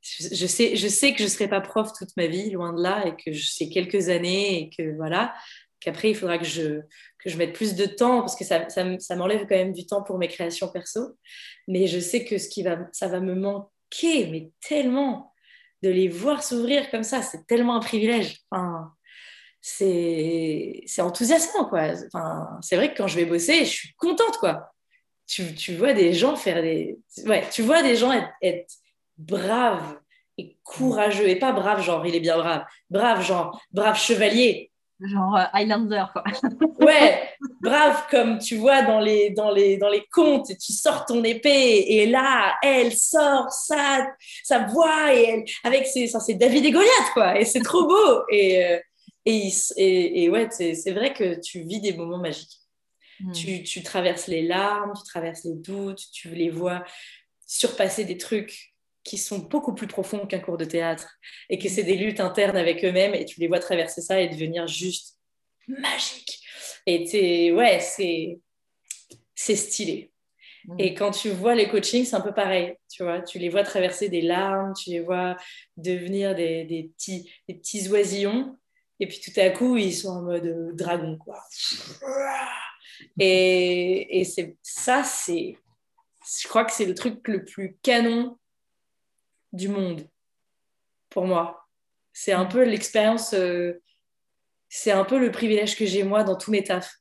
je, sais, je sais que je ne serai pas prof toute ma vie, loin de là, et que c'est quelques années, et que voilà, qu'après, il faudra que je, que je mette plus de temps, parce que ça, ça, m'enlève quand même du temps pour mes créations perso. Mais je sais que ce qui va, ça va me manquer, mais tellement de les voir s'ouvrir comme ça, c'est tellement un privilège. Enfin, c'est enthousiasmant, quoi. Enfin, c'est vrai que quand je vais bosser, je suis contente, quoi. Tu, tu vois des gens faire des... Ouais, tu vois des gens être, être braves et courageux, et pas brave genre, il est bien brave, brave genre, brave chevalier, genre euh, Highlander quoi. ouais, brave comme tu vois dans les dans les dans les contes, tu sors ton épée et là elle sort sa sa voix et elle avec ses c'est David et Goliath quoi et c'est trop beau et euh, Et, et, ouais, c'est vrai que tu vis des moments magiques. Hmm. Tu, tu, traverses les larmes, tu traverses les doutes, tu les vois surpasser des trucs qui sont beaucoup plus profonds qu'un cours de théâtre et que c'est des luttes internes avec eux-mêmes et tu les vois traverser ça et devenir juste magique. Et ouais, c'est c'est stylé. Mm. Et quand tu vois les coachings, c'est un peu pareil. Tu vois, tu les vois traverser des larmes, tu les vois devenir des, des petits, des petits oisillons. Et puis tout à coup, ils sont en mode euh, dragon, quoi. Et, et c'est ça, c'est, je crois que c'est le truc le plus canon du monde pour moi. C'est un mm. peu l'expérience, euh, c'est un peu le privilège que j'ai moi dans tous mes tafs.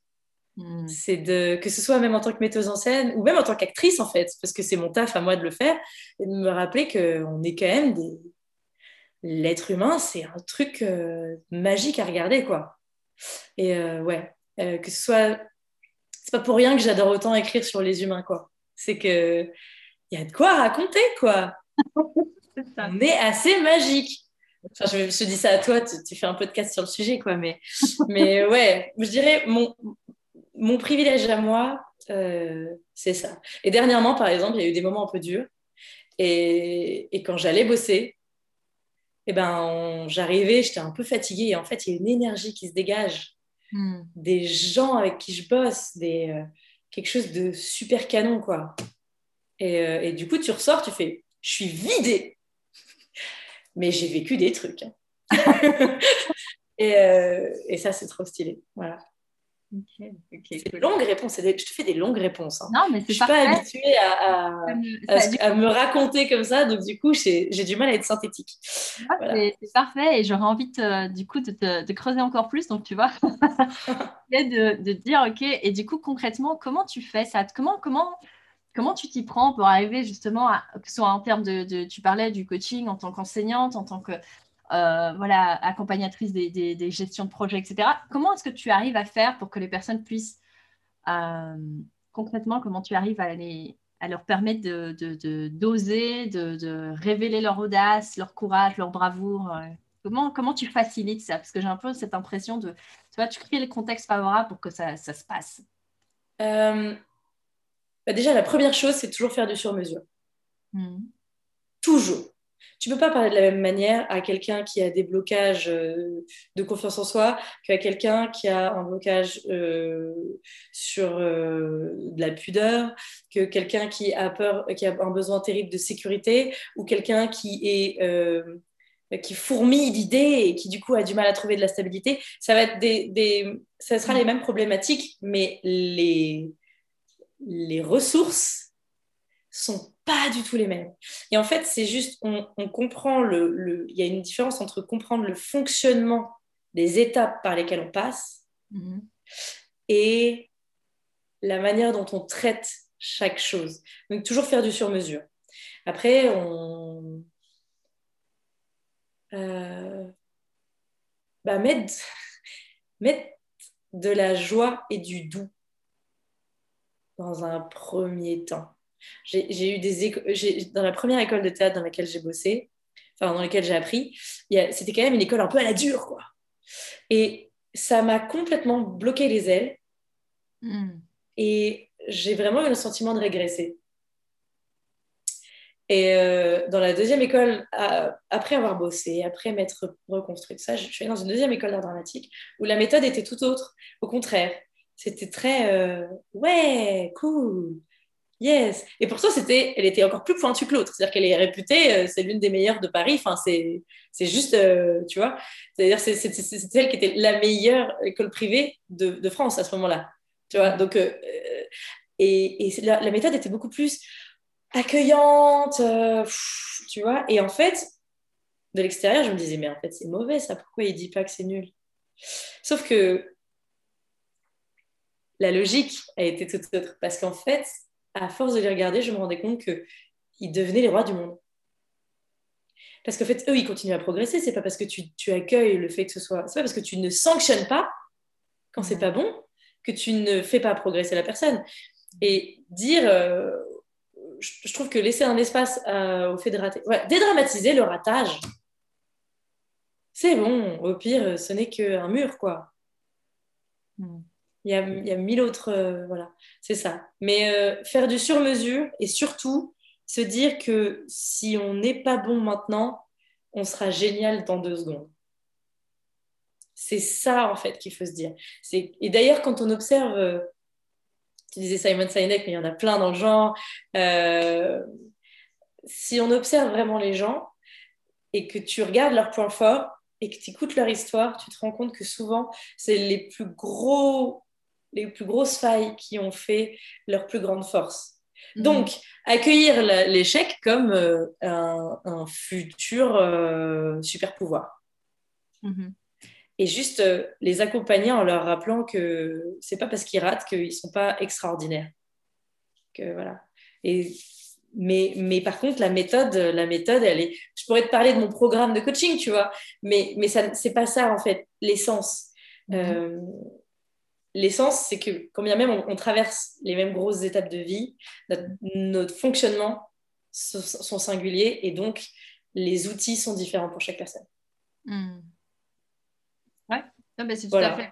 Mm. C'est de que ce soit même en tant que metteuse en scène ou même en tant qu'actrice en fait, parce que c'est mon taf à moi de le faire et de me rappeler qu'on est quand même des l'être humain, c'est un truc euh, magique à regarder quoi. Et euh, ouais, que ce soit c'est pas pour rien que j'adore autant écrire sur les humains quoi. C'est que il y a de quoi raconter quoi. On est assez magique. je me suis dit ça à toi, tu, fais un podcast sur le sujet, quoi. Mais, mais ouais, je dirais mon, mon privilège à moi, euh, c'est ça. Et dernièrement, par exemple, il y a eu des moments un peu durs. Et, et quand j'allais bosser, eh ben, j'arrivais, j'étais un peu fatiguée. Et en fait, il y a une énergie qui se dégage hmm. des gens avec qui je bosse, des, euh, quelque chose de super canon, quoi. Et, euh, et, du coup, tu ressors, tu fais, je suis vidée mais j'ai vécu des trucs. Hein. Euh, et, ça, c'est trop stylé. Voilà. Okay, c'est des longues réponses. Je te fais des longues réponses. Hein. Non, mais c'est Je suis pas habituée à, à, me raconter comme ça, donc du coup, j'ai du mal à être synthétique. Ah, c'est parfait et j'aurais envie du coup de, de, creuser encore plus. Donc, tu vois, de, de, dire, OK, et du coup, concrètement, comment tu fais ça? Comment, comment Comment tu t'y prends pour arriver justement, que ce soit en termes de, tu parlais du coaching en tant qu'enseignante, en tant que euh, voilà, accompagnatrice des, gestions de projets, etc. Comment est-ce que tu arrives à faire pour que les personnes puissent, euh, concrètement, comment tu arrives à, les, à leur permettre de, d'oser, de, révéler leur audace, leur courage, leur bravoure euh, comment, comment tu facilites ça? Parce que j'ai un peu cette impression de, tu vois, tu crées le contexte favorable pour que ça, ça se passe. Bah, déjà, la première chose, c'est toujours faire du sur-mesure. Hmm. Toujours. Tu ne peux pas parler de la même manière à quelqu'un qui a des blocages euh, de confiance en soi qu'à quelqu'un qui a un blocage euh, sur euh, de la pudeur, que quelqu'un qui a peur, qui a un besoin terrible de sécurité, ou quelqu'un qui est qui fourmille d'idées et qui du coup a du mal à trouver de la stabilité. Ça va être des, des ça sera les mêmes problématiques, mais les les ressources sont pas du tout les mêmes. Et en fait, c'est juste, on, comprend le, il y a une différence entre comprendre le fonctionnement des étapes par lesquelles on passe mhm. et la manière dont on traite chaque chose. Donc, toujours faire du sur-mesure. Après, on. Euh, bah, mettre de la joie et du doux dans un premier temps. J'ai eu des dans la première école de théâtre dans laquelle j'ai bossé, enfin dans laquelle j'ai appris, c'était quand même une école un peu à la dure, quoi. Et ça m'a complètement bloqué les ailes. Hmm. Et j'ai vraiment eu le sentiment de régresser. Et euh, dans la deuxième école, après avoir bossé, après m'être reconstruite, ça, je suis allée dans une deuxième école d'art dramatique où la méthode était tout autre. Au contraire, c'était très euh, ouais, cool, yes. Et pour ça, c'était, elle était encore plus pointue que l'autre. C'est-à-dire qu'elle est réputée, euh, c'est l'une des meilleures de Paris. Enfin, c'est, c'est juste, euh, tu vois, c'est-à-dire c'est, c'est, c'est celle qui était la meilleure école privée de, de France à ce moment-là. Tu vois, donc, et, et la, la, méthode était beaucoup plus accueillante, tu vois. Et en fait, de l'extérieur, je me disais, mais en fait, c'est mauvais ça. Pourquoi il dit pas que c'est nul? Sauf que la logique a été toute autre. Parce qu'en fait, à force de les regarder, je me rendais compte qu'ils devenaient les rois du monde. Parce qu'en fait, eux, ils continuent à progresser. C'est pas parce que tu, accueilles le fait que ce soit. C'est pas parce que tu ne sanctionnes pas quand c'est pas bon que tu ne fais pas progresser la personne. Et dire. Euh, je, trouve que laisser un espace euh, au fait de rater. dédramatiser le ratage, c'est bon, au pire, ce n'est qu'un mur, quoi. Hmm. Il y, a, il y a, mille autres, euh, voilà, c'est ça. Mais euh, faire du sur-mesure et surtout se dire que si on n'est pas bon maintenant, on sera génial dans deux secondes. C'est ça, en fait, qu'il faut se dire. Et d'ailleurs, quand on observe, euh, tu disais Simon Sinek, mais il y en a plein dans le genre, si on observe vraiment les gens et que tu regardes leurs points forts, et que tu écoutes leur histoire, tu te rends compte que souvent, c'est les plus gros les plus grosses failles qui ont fait leur plus grande force. Mhm. Donc, accueillir l'échec comme euh, un, futur euh, super pouvoir. Mhm. Et juste euh, les accompagner en leur rappelant que c'est pas parce qu'ils ratent qu'ils sont pas extraordinaires. Que voilà. Et mais, mais par contre, la méthode, la méthode, elle est. Je pourrais te parler de mon programme de coaching, tu vois, mais, mais ça, c'est pas ça en fait, l'essence. Mhm l'essence, c'est que quand bien même on, traverse les mêmes grosses étapes de vie, notre, fonctionnement sont singuliers et donc les outils sont différents pour chaque personne. Hmm. Ouais, c'est tout à fait.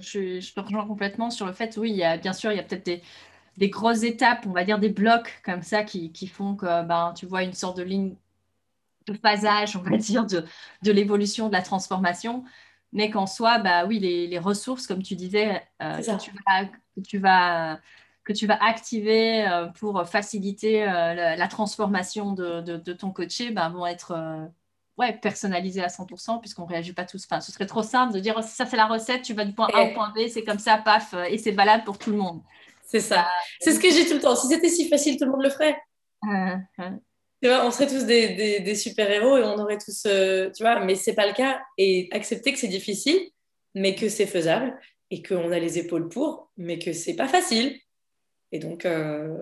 je, je, te rejoins complètement sur le fait, oui, il y a, bien sûr, il y a peut-être des, des, grosses étapes, on va dire des blocs comme ça qui, qui font que ben, tu vois une sorte de ligne de phasage, on va dire, de, de l'évolution, de la transformation mais qu'en soi, bah oui, les, ressources, comme tu disais, euh, que, tu vas, que, tu vas, que, tu vas, activer euh, pour faciliter euh, la, transformation de, de, ton coaché bah, vont être ouais, personnalisées à 100%, puisqu'on ne réagit pas tous. Enfin, ce serait trop simple de dire, oh, ça c'est la recette, tu vas du point A au point B, c'est comme ça, paf, et c'est valable pour tout le monde. C'est ça. Bah, c'est ce que j'ai tout le temps. Si c'était si facile, tout le monde le ferait tu vois, on serait tous des, des, super-héros et on aurait tous, euh, tu vois, mais c'est pas le cas. Et accepter que c'est difficile, mais que c'est faisable et qu'on a les épaules pour, mais que c'est pas facile. Et donc, euh,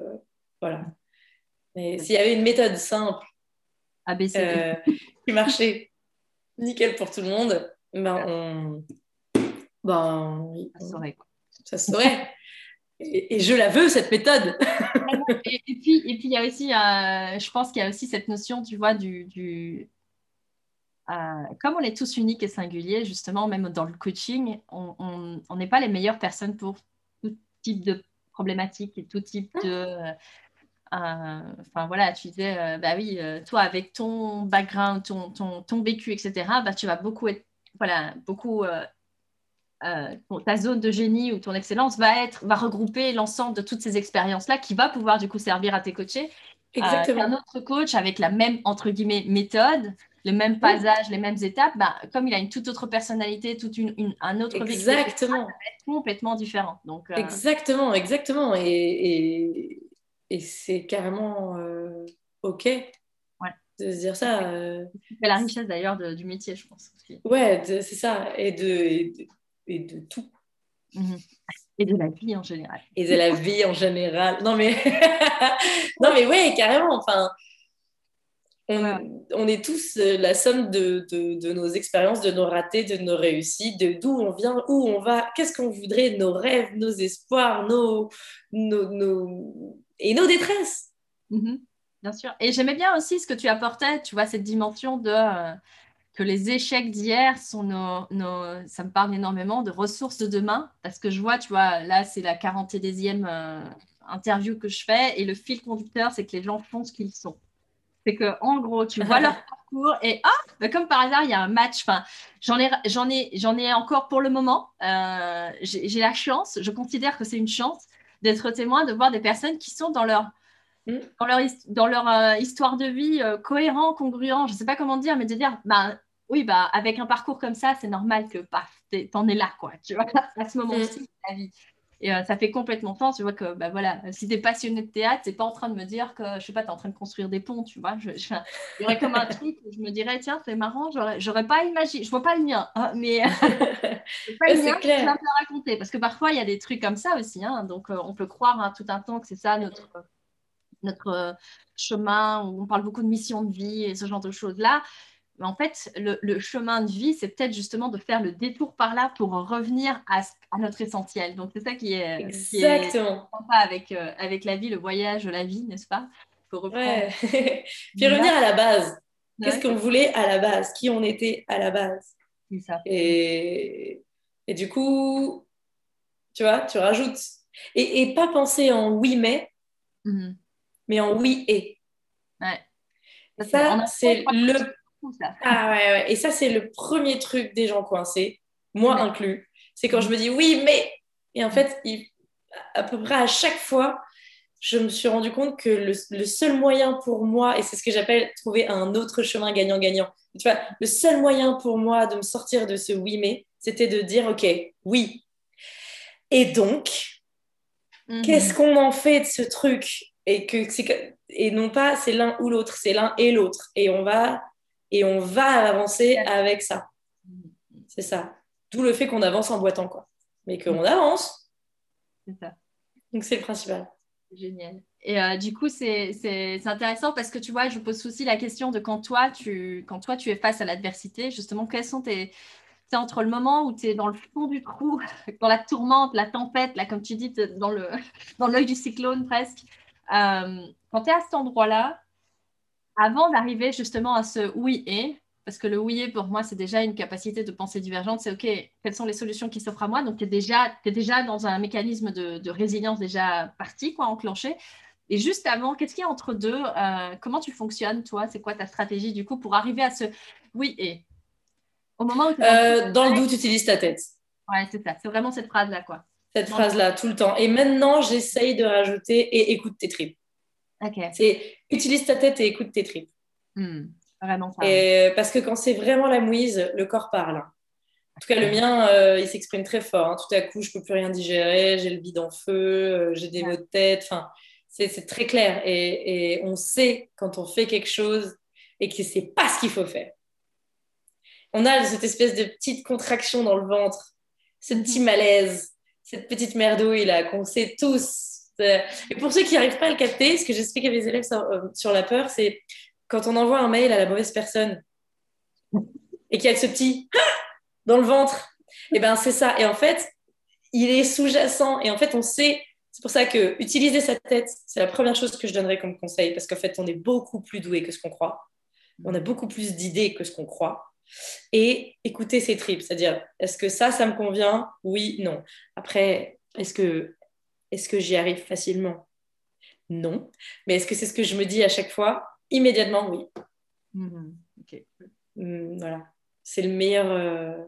voilà. Mais s'il y avait une méthode simple euh, qui marchait nickel pour tout le monde, ben on, ben, ça saurait. Ça saurait. et, je la veux, cette méthode. et, puis, et puis, il y a aussi, euh, je pense qu'il y a aussi cette notion, tu vois, du. euh, comme on est tous uniques et singuliers, justement, même dans le coaching, on n'est pas les meilleures personnes pour tout type de problématiques et tout type de. Euh, enfin voilà, tu disais, bah oui, toi avec ton background, ton, ton, ton vécu, etc., bah, tu vas beaucoup être, voilà, beaucoup ta zone de génie ou ton excellence va être va regrouper l'ensemble de toutes ces expériences là qui va pouvoir du coup servir à tes coachés. Euh, Exactement. un autre coach avec la même entre guillemets méthode le même passage les mêmes étapes bah, comme il a une toute autre personnalité toute une, un autre exactement va être complètement différent. Donc euh, exactement exactement. Et, et, c'est carrément ok de se dire ça c'est la richesse d'ailleurs du métier je pense aussi. ouais c'est ça. Et de et de tout. Mhm. Et de la vie en général. Et de la vie en général. Non, mais, non, mais ouais, carrément. Enfin, on, est tous euh, la somme de, de, nos expériences, de nos ratés, de nos réussites, de d'où on vient, où on va, qu'est-ce qu'on voudrait, nos rêves, nos espoirs, nos, nos, et nos détresses. Mhm. Bien sûr. Et j'aimais bien aussi ce que tu apportais, tu vois, cette dimension de. Euh, que les échecs d'hier sont nos, nos, ça me parle énormément de ressources de demain, parce que je vois, tu vois, là, c'est la 41e euh, interview que je fais, et le fil conducteur, c'est que les gens font ce qu'ils sont. C'est que, en gros, tu vois leur parcours, et ah, comme par hasard, il y a un match. Enfin, j'en ai, j'en ai, j'en ai encore pour le moment. Euh, j'ai la chance, je considère que c'est une chance d'être témoin, de voir des personnes qui sont dans leur mm. dans leur, dans leur euh, histoire de vie cohérent, congruent, je ne sais pas comment dire, mais de dire, bah, oui, bah, avec un parcours comme ça, c'est normal que paf, t'en es là, quoi, tu vois, à ce moment-ci de la vie. Et euh, ça fait complètement sens, tu vois, que bah, voilà, si tu es passionné de théâtre, c'est pas en train de me dire que, je sais pas, tu es en train de construire des ponts, tu vois. Je, il y aurait comme un truc où je me dirais, tiens, c'est marrant, j'aurais pas imaginé, je vois pas le mien, hein, mais pas le mien, clair. je vais raconter. Parce que parfois, il y a des trucs comme ça aussi, hein, donc euh, on peut croire hein, tout un temps que c'est ça notre, notre euh, chemin, où on parle beaucoup de mission de vie et ce genre de choses-là en fait, le, chemin de vie, c'est peut-être justement de faire le détour par là pour revenir à, notre essentiel. Donc, c'est ça qui est, Exactement. sympa avec, euh, avec la vie, le voyage, la vie, n'est-ce pas? Ouais. Puis revenir à la base. Qu'est-ce qu'on voulait à la base? Qui on était à la base? Ça. Et, et du coup, tu vois, tu rajoutes. Et, et pas penser en oui, mais, Mhm. mais en oui et. Ouais. Ça, c'est a- ça. Ah ouais, ouais. Et ça, c'est le premier truc des gens coincés, moi Ouais. inclus. C'est quand je me dis oui, mais. Et en fait, il- à peu près à chaque fois, je me suis rendu compte que le, le seul moyen pour moi, et c'est ce que j'appelle trouver un autre chemin gagnant-gagnant, tu vois, le seul moyen pour moi de me sortir de ce oui, mais, c'était de dire ok, oui. Et donc, Mhm. qu'est-ce qu'on en fait de ce truc? Et que- et non pas c'est l'un ou l'autre c'est l'un et l'autre et on va et on va avancer avec ça c'est ça d'où le fait qu'on avance en boitant quoi mais qu'on avance C'est ça. donc c'est le principal Génial. Et euh, du coup, c'est intéressant parce que tu vois, je pose aussi la question de quand toi, tu, quand toi, tu es face à l'adversité, justement, quels sont tes. C'est entre le moment où tu es dans le fond du trou, dans la tourmente, la tempête, là, comme tu dis, dans le dans l'œil du cyclone presque. Euh, quand tu es à cet endroit-là, avant d'arriver justement à ce oui et, parce que le oui et pour moi, c'est déjà une capacité de pensée divergente, c'est OK, quelles sont les solutions qui s'offrent à moi? Donc, tu es déjà, déjà dans un mécanisme de, de résilience déjà parti, quoi, enclenché. Et juste avant, qu'est-ce qu'il y a entre deux Euh, Comment tu fonctionnes, toi? C'est quoi ta stratégie, du coup, pour arriver à ce oui et? Au moment où tu Euh, dans le doute utilise ta tête Ouais, c'est ça. C'est vraiment cette phrase-là, quoi. cette Non. phrase là tout le temps et maintenant j'essaye de rajouter et écoute tes tripes C'est utilise ta tête et écoute tes tripes Hmm. Vraiment ça. Et parce que quand c'est vraiment la mouise, le corps parle. En tout cas, le mien, euh, il s'exprime très fort. hein. Tout à coup, je peux plus rien digérer, j'ai le bide en feu, euh, j'ai des maux de tête. Enfin, c'est c'est très clair. Et, et on sait quand on fait quelque chose et que c'est pas ce qu'il faut faire. On a cette espèce de petite contraction dans le ventre, ce petit malaise, cette petite merdouille là qu'on sait tous. Euh, Et pour ceux qui n'arrivent pas à le capter, ce que j'explique à mes élèves sur, euh, sur la peur, c'est quand on envoie un mail à la mauvaise personne et qu'il y a ce petit dans le ventre, et ben c'est ça. Et en fait, il est sous-jacent. Et en fait, on sait. C'est pour ça que utiliser sa tête, c'est la première chose que je donnerais comme conseil, parce qu'en fait, on est beaucoup plus doué que ce qu'on croit. On a beaucoup plus d'idées que ce qu'on croit. Et écouter ses tripes, c'est-à-dire, est-ce que ça, ça me convient? Oui, non. Après, est-ce que, est-ce que j'y arrive facilement? Non. Mais est-ce que c'est ce que je me dis à chaque fois? Immédiatement, oui. OK. Hum, voilà. C'est le meilleur. euh,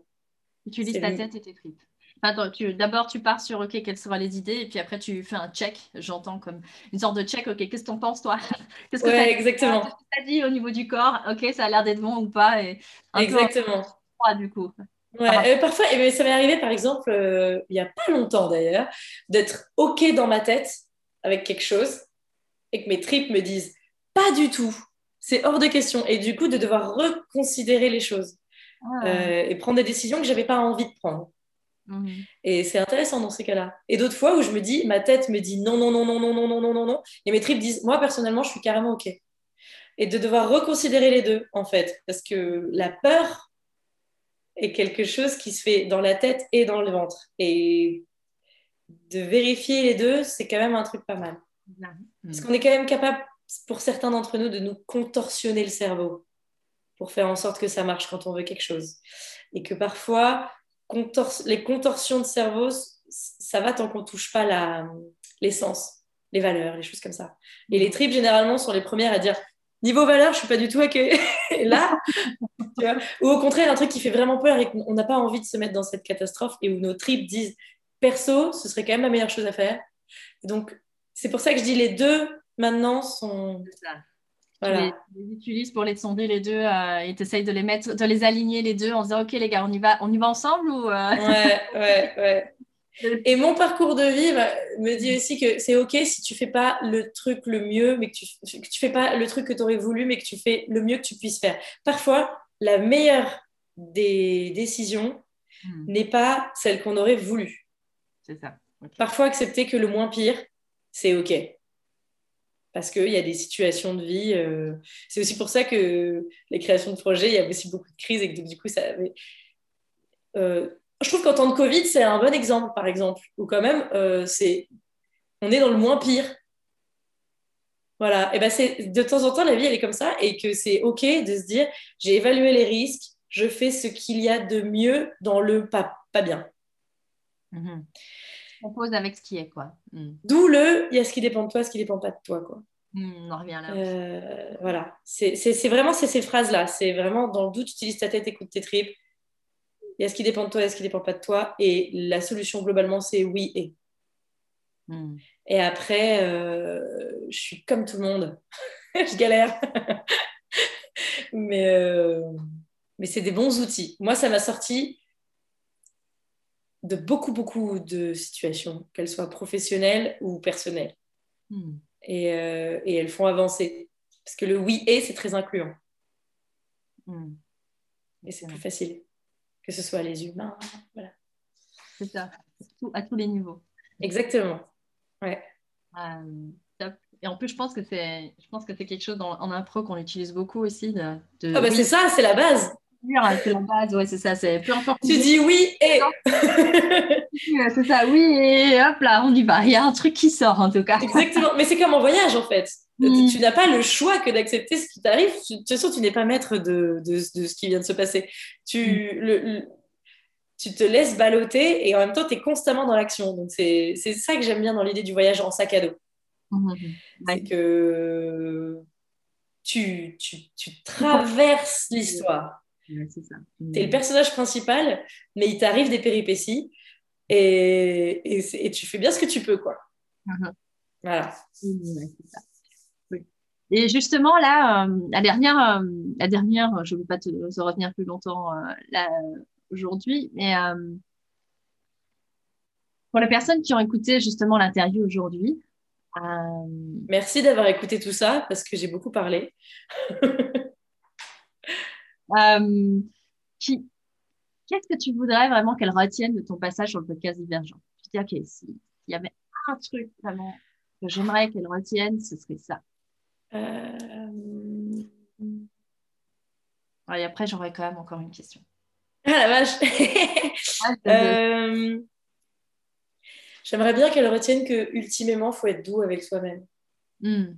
Utilise C'est ta le- tête et tes tripes. Attends, tu, d'abord, tu pars sur OK, quelles seront les idées, et puis après, tu fais un check. J'entends comme une sorte de check. OK, qu'est-ce que t'en penses, toi? Qu'est-ce que Ouais, t'as- exactement. que t'as dit au niveau du corps? OK, ça a l'air d'être bon ou pas et un peu en Exactement. froid, du coup. Ouais, Ah. euh, parfois, eh ben, ça m'est arrivé, par exemple, euh, il n'y a pas longtemps d'ailleurs, d'être OK dans ma tête avec quelque chose et que mes tripes me disent pas du tout, c'est hors de question. Et du coup, de devoir reconsidérer les choses Ah. euh, et prendre des décisions que j'avais pas envie de prendre. Mhm. Et c'est intéressant dans ces cas-là. Et d'autres fois où je me dis, ma tête me dit non, non, non, non, non, non, non, non, non, non, et mes tripes disent, moi personnellement, je suis carrément OK. Et de devoir reconsidérer les deux, en fait, parce que la peur est quelque chose qui se fait dans la tête et dans le ventre. Et de vérifier les deux, c'est quand même un truc pas mal. Parce qu'on est quand même capable, pour certains d'entre nous, de nous contorsionner le cerveau pour faire en sorte que ça marche quand on veut quelque chose. Et que parfois, les contorsions de cerveau, ça va tant qu'on touche pas la- l'essence, les valeurs, les choses comme ça. Et les tripes, généralement, sont les premières à dire niveau valeur, je suis pas du tout accueillie. Là, tu vois, ou au contraire, un truc qui fait vraiment peur et qu'on n'a pas envie de se mettre dans cette catastrophe et où nos tripes disent perso, ce serait quand même la meilleure chose à faire. Donc, c'est pour ça que je dis les deux maintenant sont. Voilà. Tu les, les utilises pour les sonder les deux euh, et tu essayes de les mettre, de les aligner les deux en se disant OK les gars, on y va, on y va ensemble ou euh, Ouais, ouais, ouais. Et mon parcours de vie bah, me dit aussi que c'est OK si tu fais pas le truc le mieux, mais que tu, que tu fais pas le truc que tu aurais voulu, mais que tu fais le mieux que tu puisses faire. Parfois, la meilleure des décisions Hmm, n'est pas celle qu'on aurait voulu. c'est ça. Parfois, accepter que le moins pire, c'est OK. Parce qu'il y a des situations de vie. euh, C'est aussi pour ça que les créations de projets, il y a aussi beaucoup de crises et que du coup, ça. euh, je trouve qu'en temps de Covid, c'est un bon exemple, par exemple, où quand même, euh, c'est, on est dans le moins pire. Voilà. Et ben c'est de temps en temps, la vie, elle est comme ça et que c'est OK de se dire, j'ai évalué les risques, je fais ce qu'il y a de mieux dans le pas, pas bien. Mhm. On pose avec ce qui est, quoi. Mm. D'où le, il y a ce qui dépend de toi, ce qui dépend pas de toi, quoi. Mm, on revient là. Euh, voilà, c'est vraiment ces phrases-là. C'est vraiment dans le doute, utilise ta tête, écoute tes tripes. Il y a ce qui dépend de toi et ce qui dépend pas de toi. Et la solution globalement, c'est oui et. Mm. Et après, euh, je suis comme tout le monde. je galère. mais euh, mais c'est des bons outils. Moi, ça m'a sorti de beaucoup, beaucoup de situations, qu'elles soient professionnelles ou personnelles. Hmm. Euh, et, elles font avancer. Parce que le oui et, c'est très incluant. Hmm. Et c'est plus facile. Que ce soit les humains. Voilà. C'est ça, à tous les niveaux. Exactement. Ouais. Euh, et en plus, je pense que c'est, je pense que c'est quelque chose en impro qu'on utilise beaucoup aussi. De, Ah bah c'est ça, c'est la base. C'est la base, ouais, c'est ça. C'est peu importe. Tu dis oui et. c'est ça, oui et hop là, on y va. Il y a un truc qui sort en tout cas. Exactement. Mais c'est comme en voyage en fait. Mm. Tu n'as pas le choix que d'accepter ce qui t'arrive. De toute façon, tu n'es pas maître de, de, de, ce qui vient de se passer. Tu, mm. le, tu te laisses balloter et en même temps, tu es constamment dans l'action. Donc, c'est ça que j'aime bien dans l'idée du voyage en sac à dos. Mm-hmm. C'est que tu, tu, tu traverses l'histoire. Tu es le personnage principal, mais il t'arrive des péripéties et, et, tu fais bien ce que tu peux, quoi. Uh-huh. Voilà. Et justement, là, euh, la dernière, euh, la dernière, je ne veux pas te, retenir plus longtemps euh, là aujourd'hui, mais pour les personnes qui ont écouté justement l'interview aujourd'hui. Merci d'avoir écouté tout ça parce que j'ai beaucoup parlé. Euh, qu'est-ce que tu voudrais vraiment qu'elle retienne de ton passage sur le podcast Divergent? Tu dis, OK, s'il y avait un truc vraiment que j'aimerais qu'elle retienne, ce serait ça. Euh... Et après, j'aurais quand même encore une question. Ah la vache ah, euh, J'aimerais bien qu'elle retienne que ultimement, faut être doux avec soi-même. Hmm.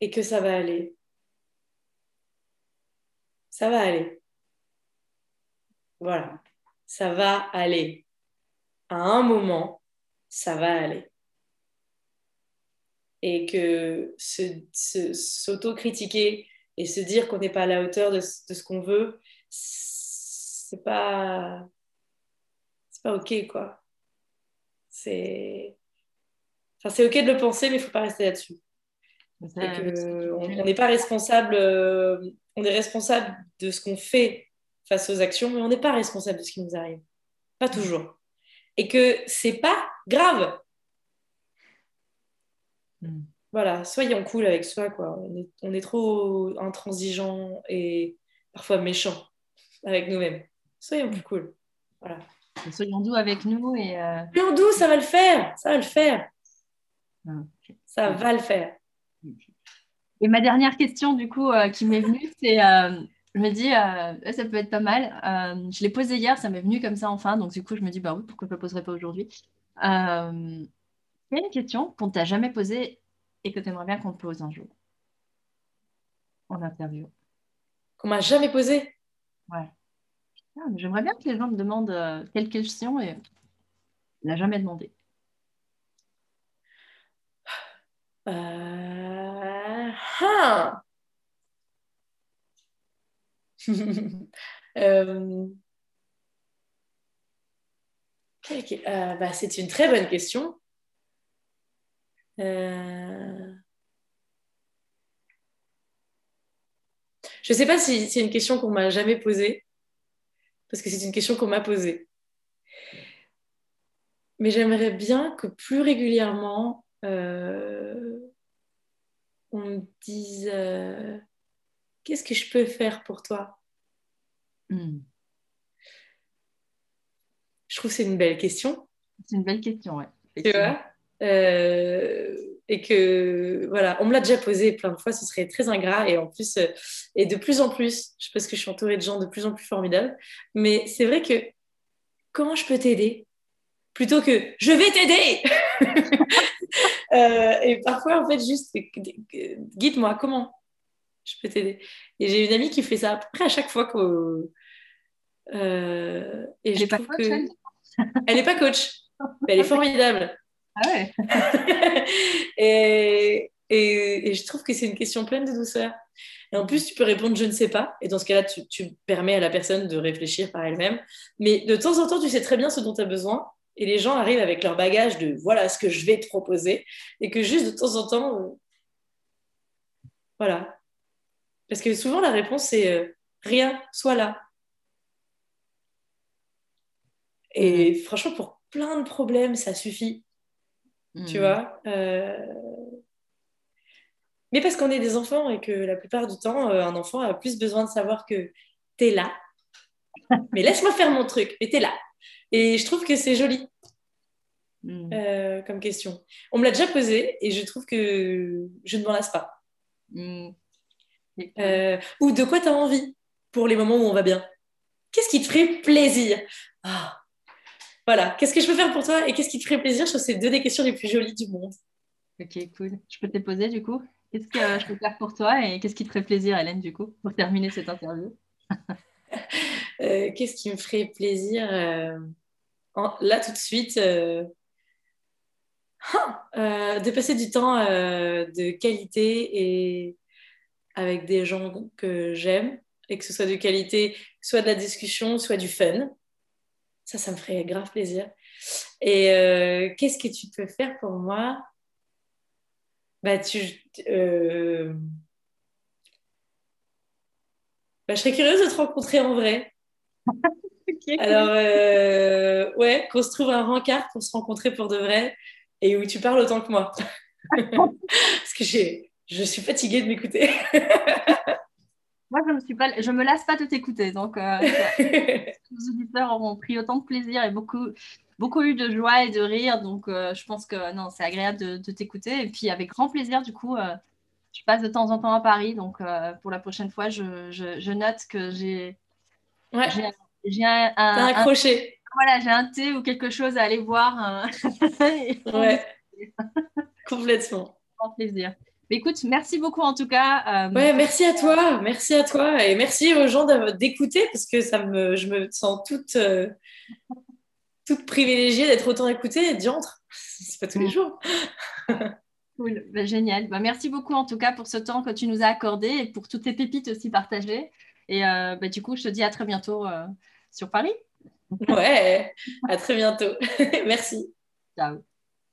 Et que ça va aller ça va aller. Voilà, ça va aller. À un moment, ça va aller. Et que s'auto-critiquer et se dire qu'on n'est pas à la hauteur de, ce qu'on veut, c'est pas, c'est pas ok quoi. C'est, enfin, c'est ok de le penser, mais il faut pas rester là-dessus. on n'est pas responsable. Euh, on est responsable de ce qu'on fait face aux actions, mais on n'est pas responsable de ce qui nous arrive. Pas toujours. Et que c'est pas grave. Hmm. Voilà, soyons cool avec soi, quoi. On est, trop intransigeant et parfois méchant avec nous-mêmes. Soyons plus cool. Voilà. soyons doux avec nous et. Euh... Soyons doux, ça va le faire. Ça va le faire. Ah, ça va le faire. Et ma dernière question, du coup, euh, qui m'est venue, c'est, euh, je me dis, euh, ça peut être pas mal. je l'ai posée hier, ça m'est venu comme ça enfin, donc du coup, je me dis, bah oui, pourquoi je ne la poserai pas aujourd'hui? Il y a une question qu'on ne t'a jamais posée et que tu aimerais bien qu'on te pose un jour en interview. Qu'on m'a jamais posée? Ouais. J'aimerais bien que les gens me demandent quelle question et ne l'a jamais demandé. Ah euh, euh, bah, c'est une très bonne question. Euh, je ne sais pas si c'est une question qu'on m'a jamais posée, parce que c'est une question qu'on m'a posée. Mais j'aimerais bien que plus régulièrement, on me dise qu'est-ce que je peux faire pour toi? Hmm. Je trouve que c'est une belle question. C'est une belle question, ouais. Tu vois? euh, et que voilà, on me l'a déjà posé plein de fois, ce serait très ingrat et en plus, euh, et de plus en plus, je pense que je suis entourée de gens de plus en plus formidables, mais c'est vrai que comment je peux t'aider? Plutôt que je vais t'aider Euh, et parfois, en fait, juste, guide-moi, comment? Je peux t'aider. Et j'ai une amie qui fait ça à peu près à chaque fois que. Euh, et elle je n'est pas trouve coach, que- elle? Elle n'est pas coach, mais elle est formidable. Ah ouais. et, et, et je trouve que c'est une question pleine de douceur. Et en plus, tu peux répondre je ne sais pas. Et dans ce cas-là, tu, tu permets à la personne de réfléchir par elle-même. Mais de temps en temps, tu sais très bien ce dont tu as besoin. Et les gens arrivent avec leur bagage de voilà ce que je vais te proposer. Et que juste de temps en temps, euh, voilà. Parce que souvent, la réponse, c'est euh, rien, sois là. Et franchement, pour plein de problèmes, ça suffit. Tu Mm. vois euh, Mais parce qu'on est des enfants et que la plupart du temps, euh, un enfant a plus besoin de savoir que t'es là. Mais laisse-moi faire mon truc, mais t'es là. Et je trouve que c'est joli Mm. euh, comme question. On me l'a déjà posé et je trouve que je ne m'en lasse pas. Euh, ou de quoi tu as envie pour les moments où on va bien Qu'est-ce qui te ferait plaisir? Ah. Voilà, qu'est-ce que je peux faire pour toi et qu'est-ce qui te ferait plaisir Je trouve que c'est deux des questions les plus jolies du monde? Ok, cool. Je peux te les poser du coup Qu'est-ce que euh, je peux faire pour toi et qu'est-ce qui te ferait plaisir, Hélène, du coup, pour terminer cette interview? Euh, qu'est-ce qui me ferait plaisir en- là tout de suite ah, euh, de passer du temps de qualité et avec des gens que j'aime et que ce soit de qualité, soit de la discussion, soit du fun. Ça, ça me ferait grave plaisir. Et euh, qu'est-ce que tu peux faire pour moi? Bah, tu, euh, bah, je serais curieuse de te rencontrer en vrai. Alors, euh, ouais, qu'on se trouve un rencard pour se rencontrer pour de vrai et où tu parles autant que moi. Parce que j'ai, je suis fatiguée de m'écouter. Moi, je me suis pas, je me lasse pas de t'écouter, donc euh, nos auditeurs auront pris autant de plaisir et beaucoup, beaucoup eu de joie et de rire, donc euh, je pense que non, c'est agréable de, de t'écouter. Et puis avec grand plaisir, du coup, euh, je passe de temps en temps à Paris, donc euh, pour la prochaine fois, je, je, je note que j'ai, ouais, j'ai, un, un- voilà, j'ai un thé ou quelque chose à aller voir. euh, Ouais, complètement. grand plaisir. Mais écoute, merci beaucoup en tout cas. euh, Ouais, merci à toi, merci à toi et merci aux gens d'écouter parce que ça me, je me sens toute, euh, toute privilégiée d'être autant écoutée. Diantre, c'est pas tous les jours. Cool, Bah, génial. Bah, merci beaucoup en tout cas pour ce temps que tu nous as accordé et pour toutes tes pépites aussi partagées. Et euh, bah, du coup, je te dis à très bientôt sur Paris. Ouais, à très bientôt. merci. Ciao.